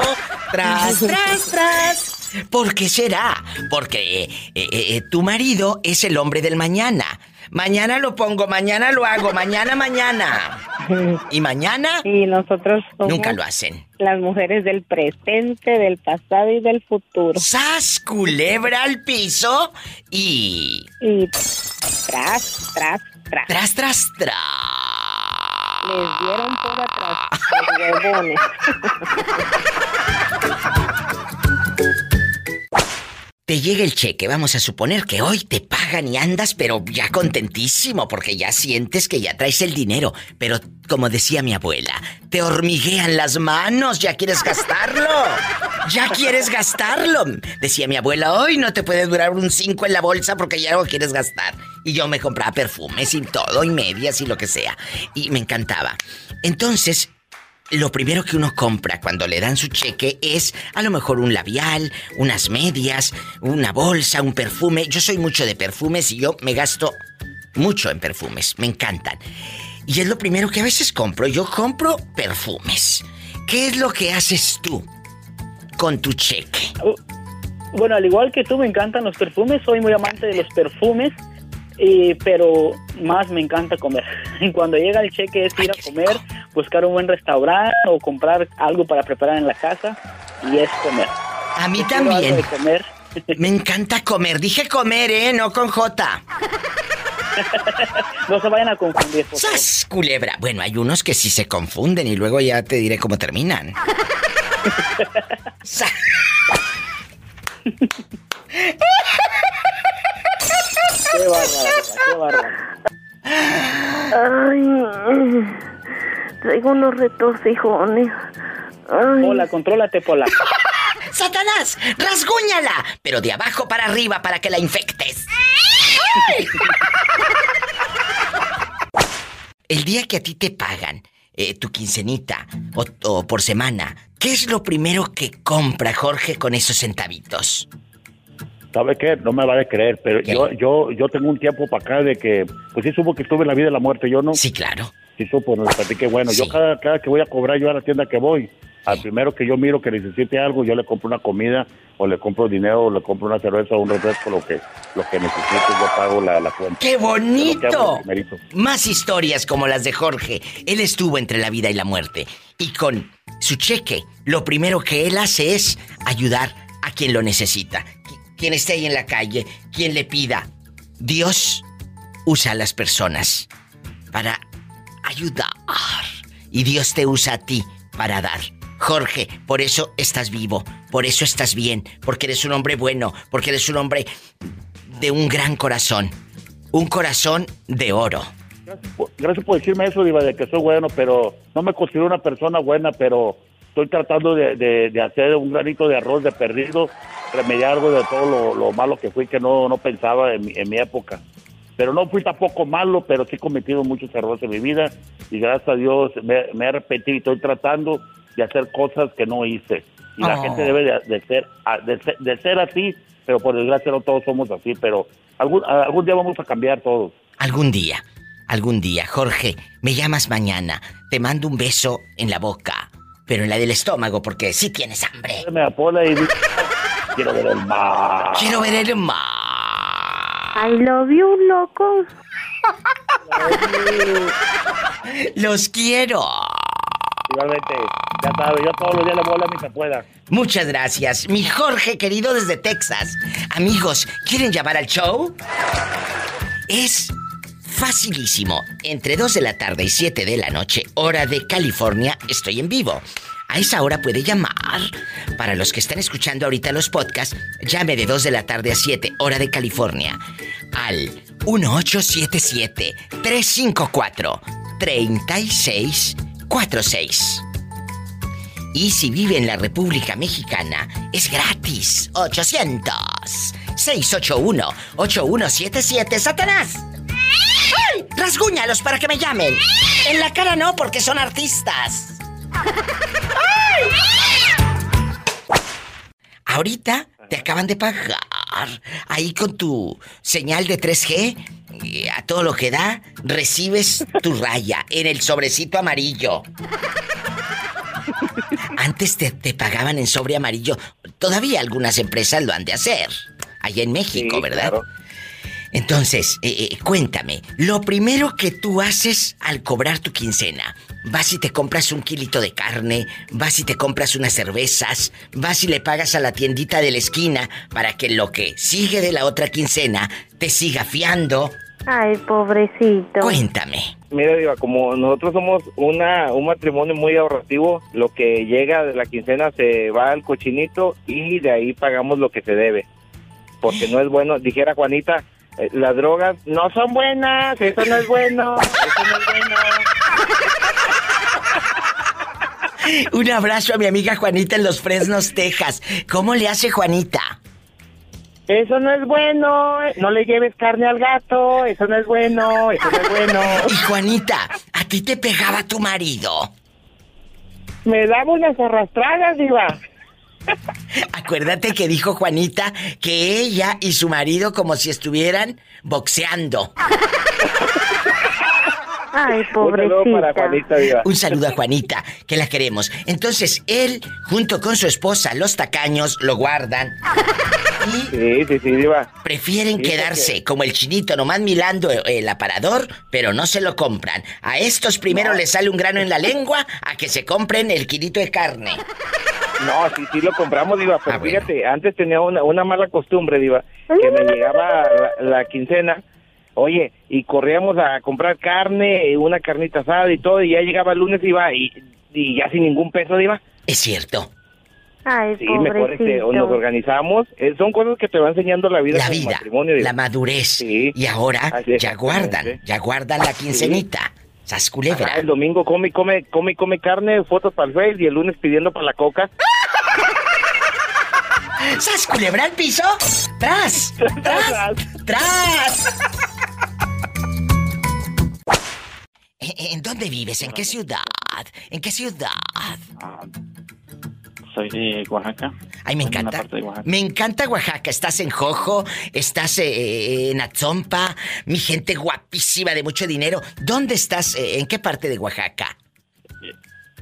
¡Tras, tras, tras! ¿Por qué será? Porque eh, eh, eh, tu marido es el hombre del mañana. Mañana lo pongo, mañana lo hago, mañana, mañana. ¿Y mañana? Y nosotros somos Nunca lo hacen. las mujeres del presente, del pasado y del futuro. ¡Sas! Culebra al piso y. Y tras, tras, tras. Tras, tras, tras. Les dieron por atrás los huevones. Te llega el cheque, vamos a suponer que hoy te pagan y andas, pero ya contentísimo, porque ya sientes que ya traes el dinero. Pero, como decía mi abuela, te hormiguean las manos, ya quieres gastarlo. Ya quieres gastarlo. Decía mi abuela, hoy no te puede durar un 5 en la bolsa porque ya lo quieres gastar. Y yo me compraba perfumes y todo, y medias y lo que sea. Y me encantaba. Entonces, lo primero que uno compra cuando le dan su cheque es a lo mejor un labial, unas medias, una bolsa, un perfume. Yo soy mucho de perfumes y yo me gasto mucho en perfumes, me encantan. Y es lo primero que a veces compro. Yo compro perfumes. ¿Qué es lo que haces tú con tu cheque? Bueno, al igual que tú, me encantan los perfumes. Soy muy amante de los perfumes. Pero más me encanta comer. Y cuando llega el cheque es ir a comer, buscar un buen restaurante o comprar algo para preparar en la casa y es comer. A mí también. de comer. Me encanta comer. Dije comer, ¿eh? No con J. No se vayan a confundir. por favor. ¡Sas, culebra! Bueno, hay unos que sí se confunden y luego ya te diré cómo terminan. Sa- Qué bárbara, qué bárbara. Ay, traigo unos retorcijones. Ay. Pola, contrólate, Pola. ¡Satanás! ¡Rasguñala! Pero de abajo para arriba para que la infectes. ¡Ay! El día que a ti te pagan eh, tu quincenita o, o por semana, ¿qué es lo primero que compra Jorge con esos centavitos? ¿Sabe qué? No me va a creer, pero yo, yo, yo tengo un tiempo para acá de que, pues sí supo que estuve en la vida y la muerte, yo no. Sí, claro. Sí supo, nos platiqué, bueno, yo cada, cada que voy a cobrar yo a la tienda que voy, al primero que yo miro que necesite algo, yo le compro una comida, o le compro dinero, o le compro una cerveza o un refresco, lo que, lo que necesite, yo pago la, la cuenta. ¡Qué bonito! Más historias como las de Jorge. Él estuvo entre la vida y la muerte. Y con su cheque, lo primero que él hace es ayudar a quien lo necesita. Qui- Quien esté ahí en la calle, quien le pida. Dios usa a las personas para ayudar. Y Dios te usa a ti para dar. Jorge, por eso estás vivo, por eso estás bien, porque eres un hombre bueno, porque eres un hombre de un gran corazón. Un corazón de oro. Gracias por decirme eso, Diva, de que soy bueno, pero no me considero una persona buena, pero estoy tratando de hacer un granito de arroz de perdido, remediar algo de todo lo, lo malo que fui, que no, no pensaba en mi, en mi época. Pero no fui tampoco malo, pero sí he cometido muchos errores en mi vida y gracias a Dios me, me he arrepentido y estoy tratando de hacer cosas que no hice. Y la Oh. gente debe de, de ser, de, ser, de ser así, pero por desgracia no todos somos así, pero algún, algún día vamos a cambiar todos. Algún día, algún día, Jorge, me llamas mañana. Te mando un beso en la boca, pero en la del estómago, porque sí tienes hambre. Me apola y dice, quiero ver el mar. Quiero ver el mar. I love you, loco. Los quiero. Igualmente, ya sabes, yo todos los días le vuelo a mi se pueda. Muchas gracias, mi Jorge querido desde Texas. Amigos, ¿quieren llamar al show? Es facilísimo. Entre 2 de la tarde y 7 de la noche, hora de California, estoy en vivo. A esa hora puede llamar. Para los que están escuchando ahorita los podcasts, llame de 2 de la tarde a 7, hora de California, al 1877-354-3646. Y si vive en la República Mexicana, es gratis. 800-681-8177. ¡Satanás! ¡Ay! ¡Rasguñalos para que me llamen! En la cara no, porque son artistas. Ahorita te acaban de pagar. Ahí con tu señal de 3G, eh, a todo lo que da, recibes tu raya en el sobrecito amarillo. Antes te, te pagaban en sobre amarillo. Todavía algunas empresas lo han de hacer. Allá en México, Sí, ¿verdad? claro. Entonces, eh, eh, cuéntame, lo primero que tú haces al cobrar tu quincena, vas y te compras un kilito de carne, vas y te compras unas cervezas, vas y le pagas a la tiendita de la esquina para que lo que sigue de la otra quincena te siga fiando. Ay, pobrecito. Cuéntame. Mira, Diva, como nosotros somos una, un matrimonio muy ahorrativo, lo que llega de la quincena se va al cochinito y de ahí pagamos lo que se debe. Porque no es bueno, dijera Juanita, eh, las drogas no son buenas, eso no es bueno, eso no es bueno. Un abrazo a mi amiga Juanita en Los Fresnos, Texas. ¿Cómo le hace Juanita? Eso no es bueno, no le lleves carne al gato, eso no es bueno, eso no es bueno. Y Juanita, ¿a ti te pegaba tu marido? Me daba unas arrastradas, Diva. Acuérdate que dijo Juanita que ella y su marido como si estuvieran boxeando. Ay, Un saludo para pobrecita. Juanita, Diva. Un saludo a Juanita, que la queremos. Entonces, él, junto con su esposa, los tacaños, lo guardan. Sí, sí, sí, Diva. Prefieren Sí, quedarse como el chinito, nomás mirando el aparador, pero no se lo compran. A estos primero les sale un grano en la lengua a que se compren el kilito de carne. No, sí, sí lo compramos, Diva, Ah, pero fíjate, antes tenía una, una mala costumbre, Diva, que me llegaba la, la quincena, oye, y corríamos a comprar carne, eh, una carnita asada y todo, y ya llegaba el lunes, Diva, y, y ya sin ningún peso, Diva. Es cierto. Ay, Sí, mejor este, nos organizamos. Eh, son cosas que te va enseñando la vida La vida, matrimonio. La madurez. Y ahora es, ya guardan, ya guardan la quincenita. Sas culebra. Ajá, el domingo come, y come, come, y come carne, fotos para el Face, y el lunes pidiendo para la coca. ¡Sas culebra al piso! ¡Tras! ¡Tras! ¡Tras! ¿En, dónde vives? ¿En qué ciudad? ¿En qué ciudad? Soy de Oaxaca. Ay, me encanta. Me encanta Oaxaca. Estás en Jojo, estás eh, en Atzompa, mi gente guapísima de mucho dinero. ¿Dónde estás? eh, ¿En qué parte de Oaxaca?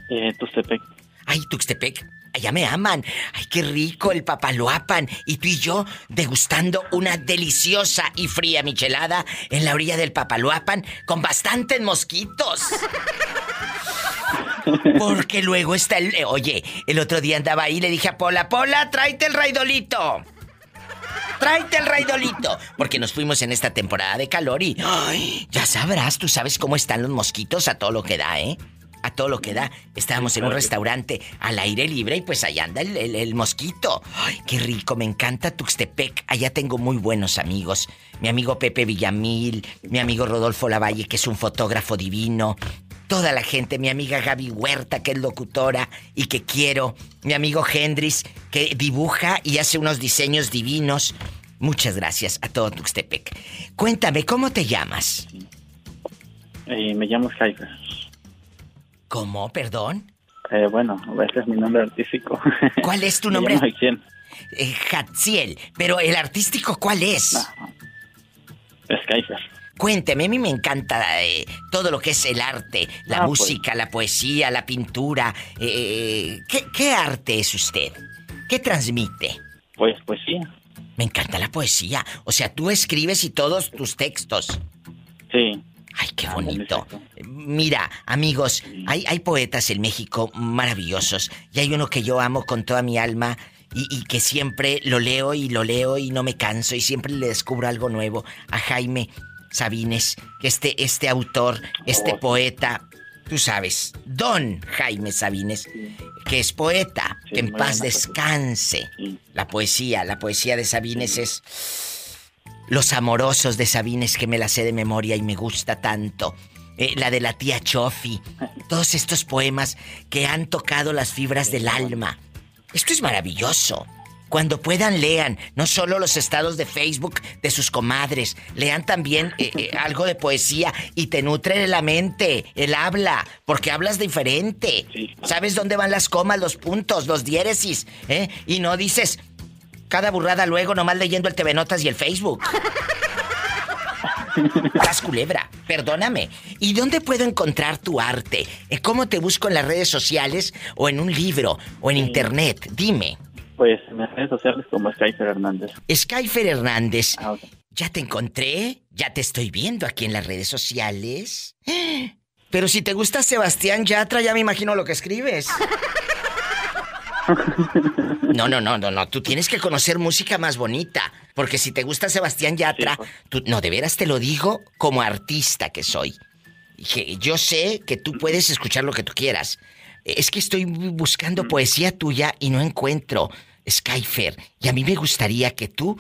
Eh, Tustepec. Ay, Tuxtepec. Allá me aman. Ay, qué rico el papaloapan. Y tú y yo degustando una deliciosa y fría michelada en la orilla del papaloapan con bastantes mosquitos. Porque luego está el... eh, Oye, el otro día andaba ahí y le dije a Pola, Pola, tráete el raidolito. Tráete el raidolito. Porque nos fuimos en esta temporada de calor y... Ya sabrás, tú sabes cómo están los mosquitos a todo lo que da, ¿eh? A todo lo que da. Estábamos en un restaurante al aire libre y pues allá anda el, el- el mosquito. Ay, qué rico, me encanta Tuxtepec. Allá tengo muy buenos amigos. Mi amigo Pepe Villamil, mi amigo Rodolfo Lavalle, que es un fotógrafo divino. Toda la gente, mi amiga Gaby Huerta, que es locutora y que quiero. Mi amigo Hendris, que dibuja y hace unos diseños divinos. Muchas gracias a todo Tuxtepec. Cuéntame, ¿cómo te llamas? Eh, me llamo Skyper. ¿Cómo? ¿Perdón? Eh, bueno, ese es mi nombre artístico. ¿Cuál es tu Me nombre? llamo Jaquiel. Eh, Hatziel. Pero el artístico, ¿cuál es? Skyper. Cuénteme, a mí me encanta eh, todo lo que es el arte, la Ah, pues. música, la poesía, la pintura. eh, ¿qué, qué arte es usted? ¿Qué transmite? Pues poesía. Me encanta la poesía. O sea, tú escribes y todos tus textos. Sí. Ay, qué bonito. Mira, amigos, hay, hay poetas en México maravillosos. Y hay uno que yo amo con toda mi alma y, y que siempre lo leo y lo leo y no me canso y siempre le descubro algo nuevo. A Jaime Sabines, que este, este autor, este poeta, tú sabes, don Jaime Sabines, que es poeta, Sí, que en paz descanse. La poesía, la poesía de Sabines es los amorosos de Sabines que me la sé de memoria y me gusta tanto. Eh, la de la tía Chofi. Todos estos poemas que han tocado las fibras del alma. Esto es maravilloso. Cuando puedan, lean no solo los estados de Facebook de sus comadres, lean también eh, eh, algo de poesía y te nutre la mente, el habla, porque hablas diferente. Sabes dónde van las comas, los puntos, los diéresis, ¿eh? Y no dices cada burrada luego nomás leyendo el TV Notas y el Facebook. Las culebra, perdóname. ¿Y dónde puedo encontrar tu arte? Eh, ¿Cómo te busco en las redes sociales o en un libro o en internet? Dime. Pues en las redes sociales como Skyper Hernández. Skyfer Hernández. Ah, Ya te encontré, ya te estoy viendo aquí en las redes sociales. Pero si te gusta Sebastián Yatra, ya me imagino lo que escribes. No, no, no, no, no. Tú tienes que conocer música más bonita. Porque si te gusta Sebastián Yatra, tú, no, de veras te lo digo como artista que soy. Que yo sé que tú puedes escuchar lo que tú quieras. Es que estoy buscando poesía tuya y no encuentro Skyfer. Y a mí me gustaría que tú,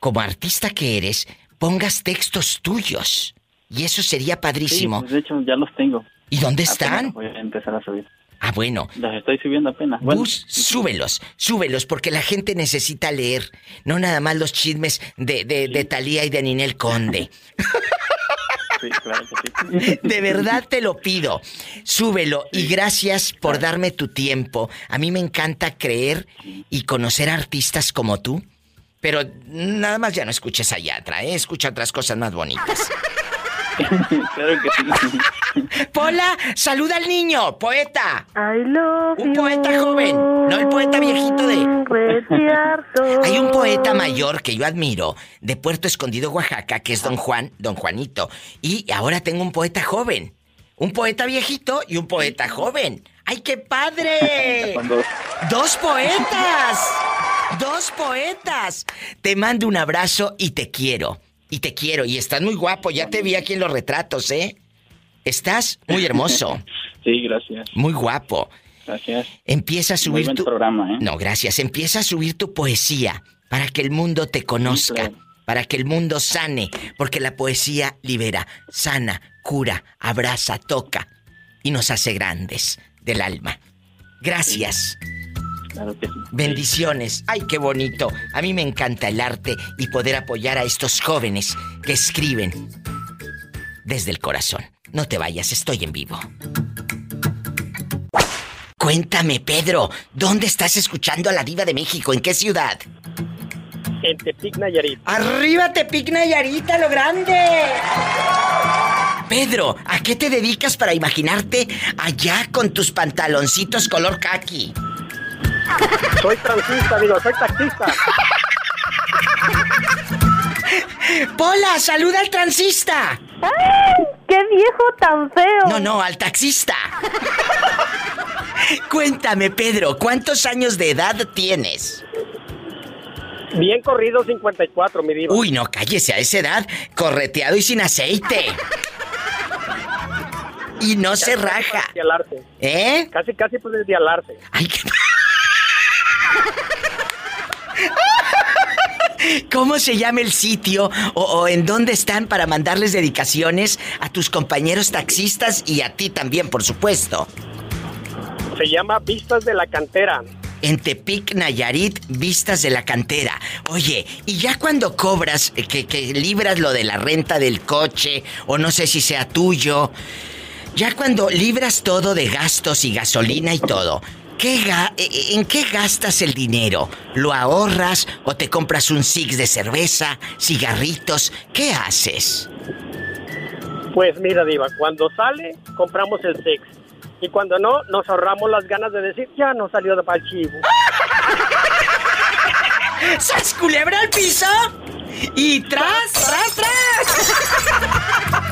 como artista que eres, pongas textos tuyos. Y eso sería padrísimo. Sí, pues, de hecho, ya los tengo. ¿Y dónde están? Voy a empezar a subir. Ah, bueno. Los estoy subiendo apenas. Bueno, Bus, súbelos, súbelos, porque la gente necesita leer, no nada más los chismes de, de, de Talía y de Ninel Conde. sí, claro que sí. De verdad te lo pido. Súbelo y gracias por darme tu tiempo. A mí me encanta creer y conocer artistas como tú. Pero nada más ya no escuches a Yatra, ¿eh? Escucha otras cosas más bonitas. claro que sí. Pola, saluda al niño, poeta. I love Un poeta joven, no el poeta viejito de... Hay un poeta mayor que yo admiro de Puerto Escondido, Oaxaca, que es Don Juan, Don Juanito. Y ahora tengo un poeta joven. Un poeta viejito y un poeta joven. ¡Ay, qué padre! ¡Dos poetas! ¡Dos poetas! Te mando un abrazo y te quiero. Y te quiero. Y estás muy guapo. Ya te vi aquí en los retratos, ¿eh? Estás muy hermoso. Sí, gracias. Muy guapo. Gracias. Empieza a Muy subir buen tu... programa, ¿eh? No, gracias. Empieza a subir tu poesía para que el mundo te conozca, para que el mundo sane, porque la poesía libera, sana, cura, abraza, toca y nos hace grandes del alma. Gracias. Claro que sí. Bendiciones. Ay, qué bonito. A mí me encanta el arte y poder apoyar a estos jóvenes que escriben desde el corazón. No te vayas, estoy en vivo. Cuéntame, Pedro, ¿dónde estás escuchando a la diva de México? ¿En qué ciudad? En Tepic, Nayarit. ¡Arriba Tepic Nayarit, a lo grande! Pedro, ¿a qué te dedicas para imaginarte allá con tus pantaloncitos color kaki? Soy transista, digo, soy taxista. Pola, saluda al transista. ¡Ay! ¡Qué viejo tan feo! No, no, al taxista. Cuéntame, Pedro, ¿cuántos años de edad tienes? Bien corrido 54, mi diva. Uy, no, cállese a esa edad, correteado y sin aceite. Y no se raja. Alarse. ¿Eh? Casi, casi puedes de alarse. ¿Cómo se llama el sitio o, o en dónde están para mandarles dedicaciones a tus compañeros taxistas y a ti también, por supuesto? Se llama Vistas de la Cantera. En Tepic, Nayarit, vistas de la cantera. Oye, y ya cuando cobras, eh, que, que libras lo de la renta del coche, o no sé si sea tuyo, ya cuando libras todo de gastos y gasolina y todo, ¿qué ga- eh, eh, ¿en qué gastas el dinero? ¿Lo ahorras o te compras un six de cerveza, cigarritos? ¿Qué haces? Pues mira, diva, cuando sale, compramos el sex. Y cuando no, nos ahorramos las ganas de decir, ya no salió de pa'l chivo. ¡Sas culebra al piso! ¡Y tras, tras, tras!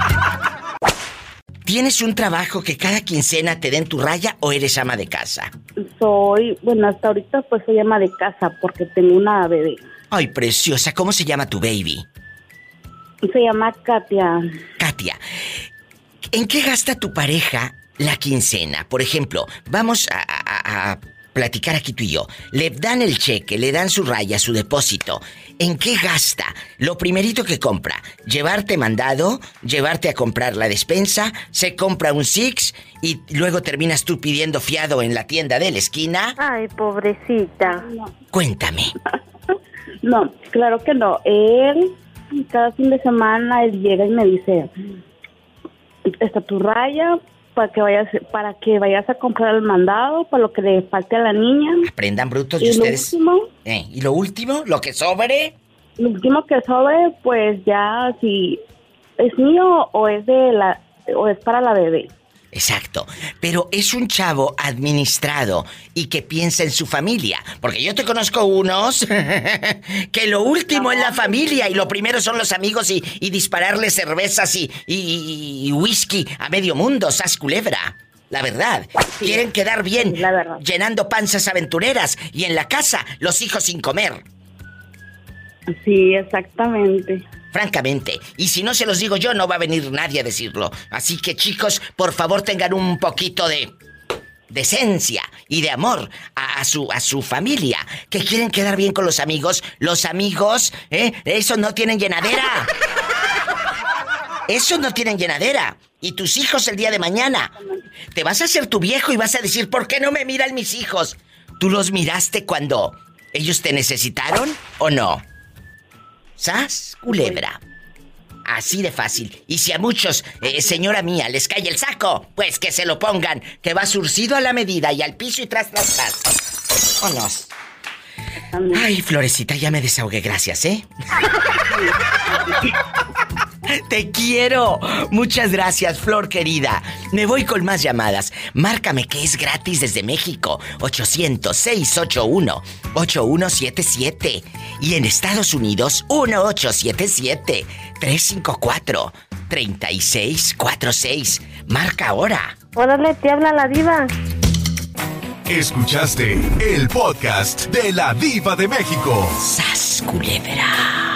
¿Tienes un trabajo que cada quincena te den tu raya o eres ama de casa? Soy, bueno, hasta ahorita pues soy ama de casa porque tengo una bebé. Ay, preciosa, ¿cómo se llama tu baby? Se llama Katia. Katia, ¿en qué gasta tu pareja la quincena? Por ejemplo, vamos a, a- a platicar aquí tú y yo. Le dan el cheque, le dan su raya, su depósito. ¿En qué gasta? Lo primerito que compra, llevarte mandado, llevarte a comprar la despensa, se compra un Six y luego terminas tú pidiendo fiado en la tienda de la esquina. Ay, pobrecita. Cuéntame. No, claro que no. Él, cada fin de semana, él llega y me dice, está tu raya para que vayas para que vayas a comprar el mandado, para lo que le falte a la niña. Aprendan brutos Y y lo ustedes. último, Eh, ¿Y lo último? ¿Lo que sobre? lo último que sobre, pues ya si es mío o es de la o es para la bebé. Exacto. Pero es un chavo administrado y que piensa en su familia. Porque yo te conozco unos que lo último es la familia y lo primero son los amigos y, y dispararle cervezas y, y- y whisky a medio mundo, sas culebra. La verdad. Quieren quedar bien llenando panzas aventureras y en la casa los hijos sin comer. Sí, exactamente. Francamente. Y si no se los digo yo, no va a venir nadie a decirlo. Así que chicos, por favor tengan un poquito de decencia y de amor a, a su a su familia. Que quieren quedar bien con los amigos. Los amigos, ¿eh? Esos no tienen llenadera. Esos no tienen llenadera. Y tus hijos el día de mañana. Te vas a hacer tu viejo y vas a decir, ¿por qué no me miran mis hijos? ¿Tú los miraste cuando ellos te necesitaron o no? ¿Sas? Culebra. Así de fácil. Y si a muchos, eh, señora mía, les cae el saco, pues que se lo pongan, que va surcido a la medida y al piso y tras, tras, tras. Vámonos. Ay, Florecita, ya me desahogué, gracias, ¿eh? Te quiero. Muchas gracias, Flor querida. Me voy con más llamadas. Márcame que es gratis desde México. 800-681-8177. Y en Estados Unidos, 1877-354-3646. Marca ahora. Órale, te habla la diva. Escuchaste el podcast de la Diva de México. ¡Sas, culebra!